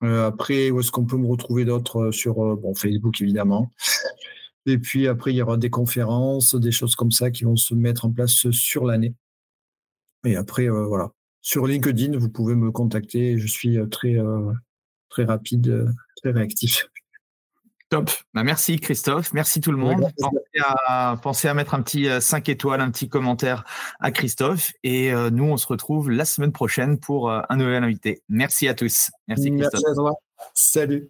après, où est-ce qu'on peut me retrouver d'autres sur bon, Facebook, évidemment. Et puis après, il y aura des conférences, des choses comme ça qui vont se mettre en place sur l'année. Et après, euh, voilà. Sur LinkedIn, vous pouvez me contacter. Je suis euh, très, euh, très rapide, très réactif. Top. Bah, merci Christophe. Merci tout le monde. pensez, à, mettre un petit 5 étoiles, un petit commentaire à Christophe. Et nous, on se retrouve la semaine prochaine pour un nouvel invité. Merci à tous. Merci Christophe. Merci à toi. Salut.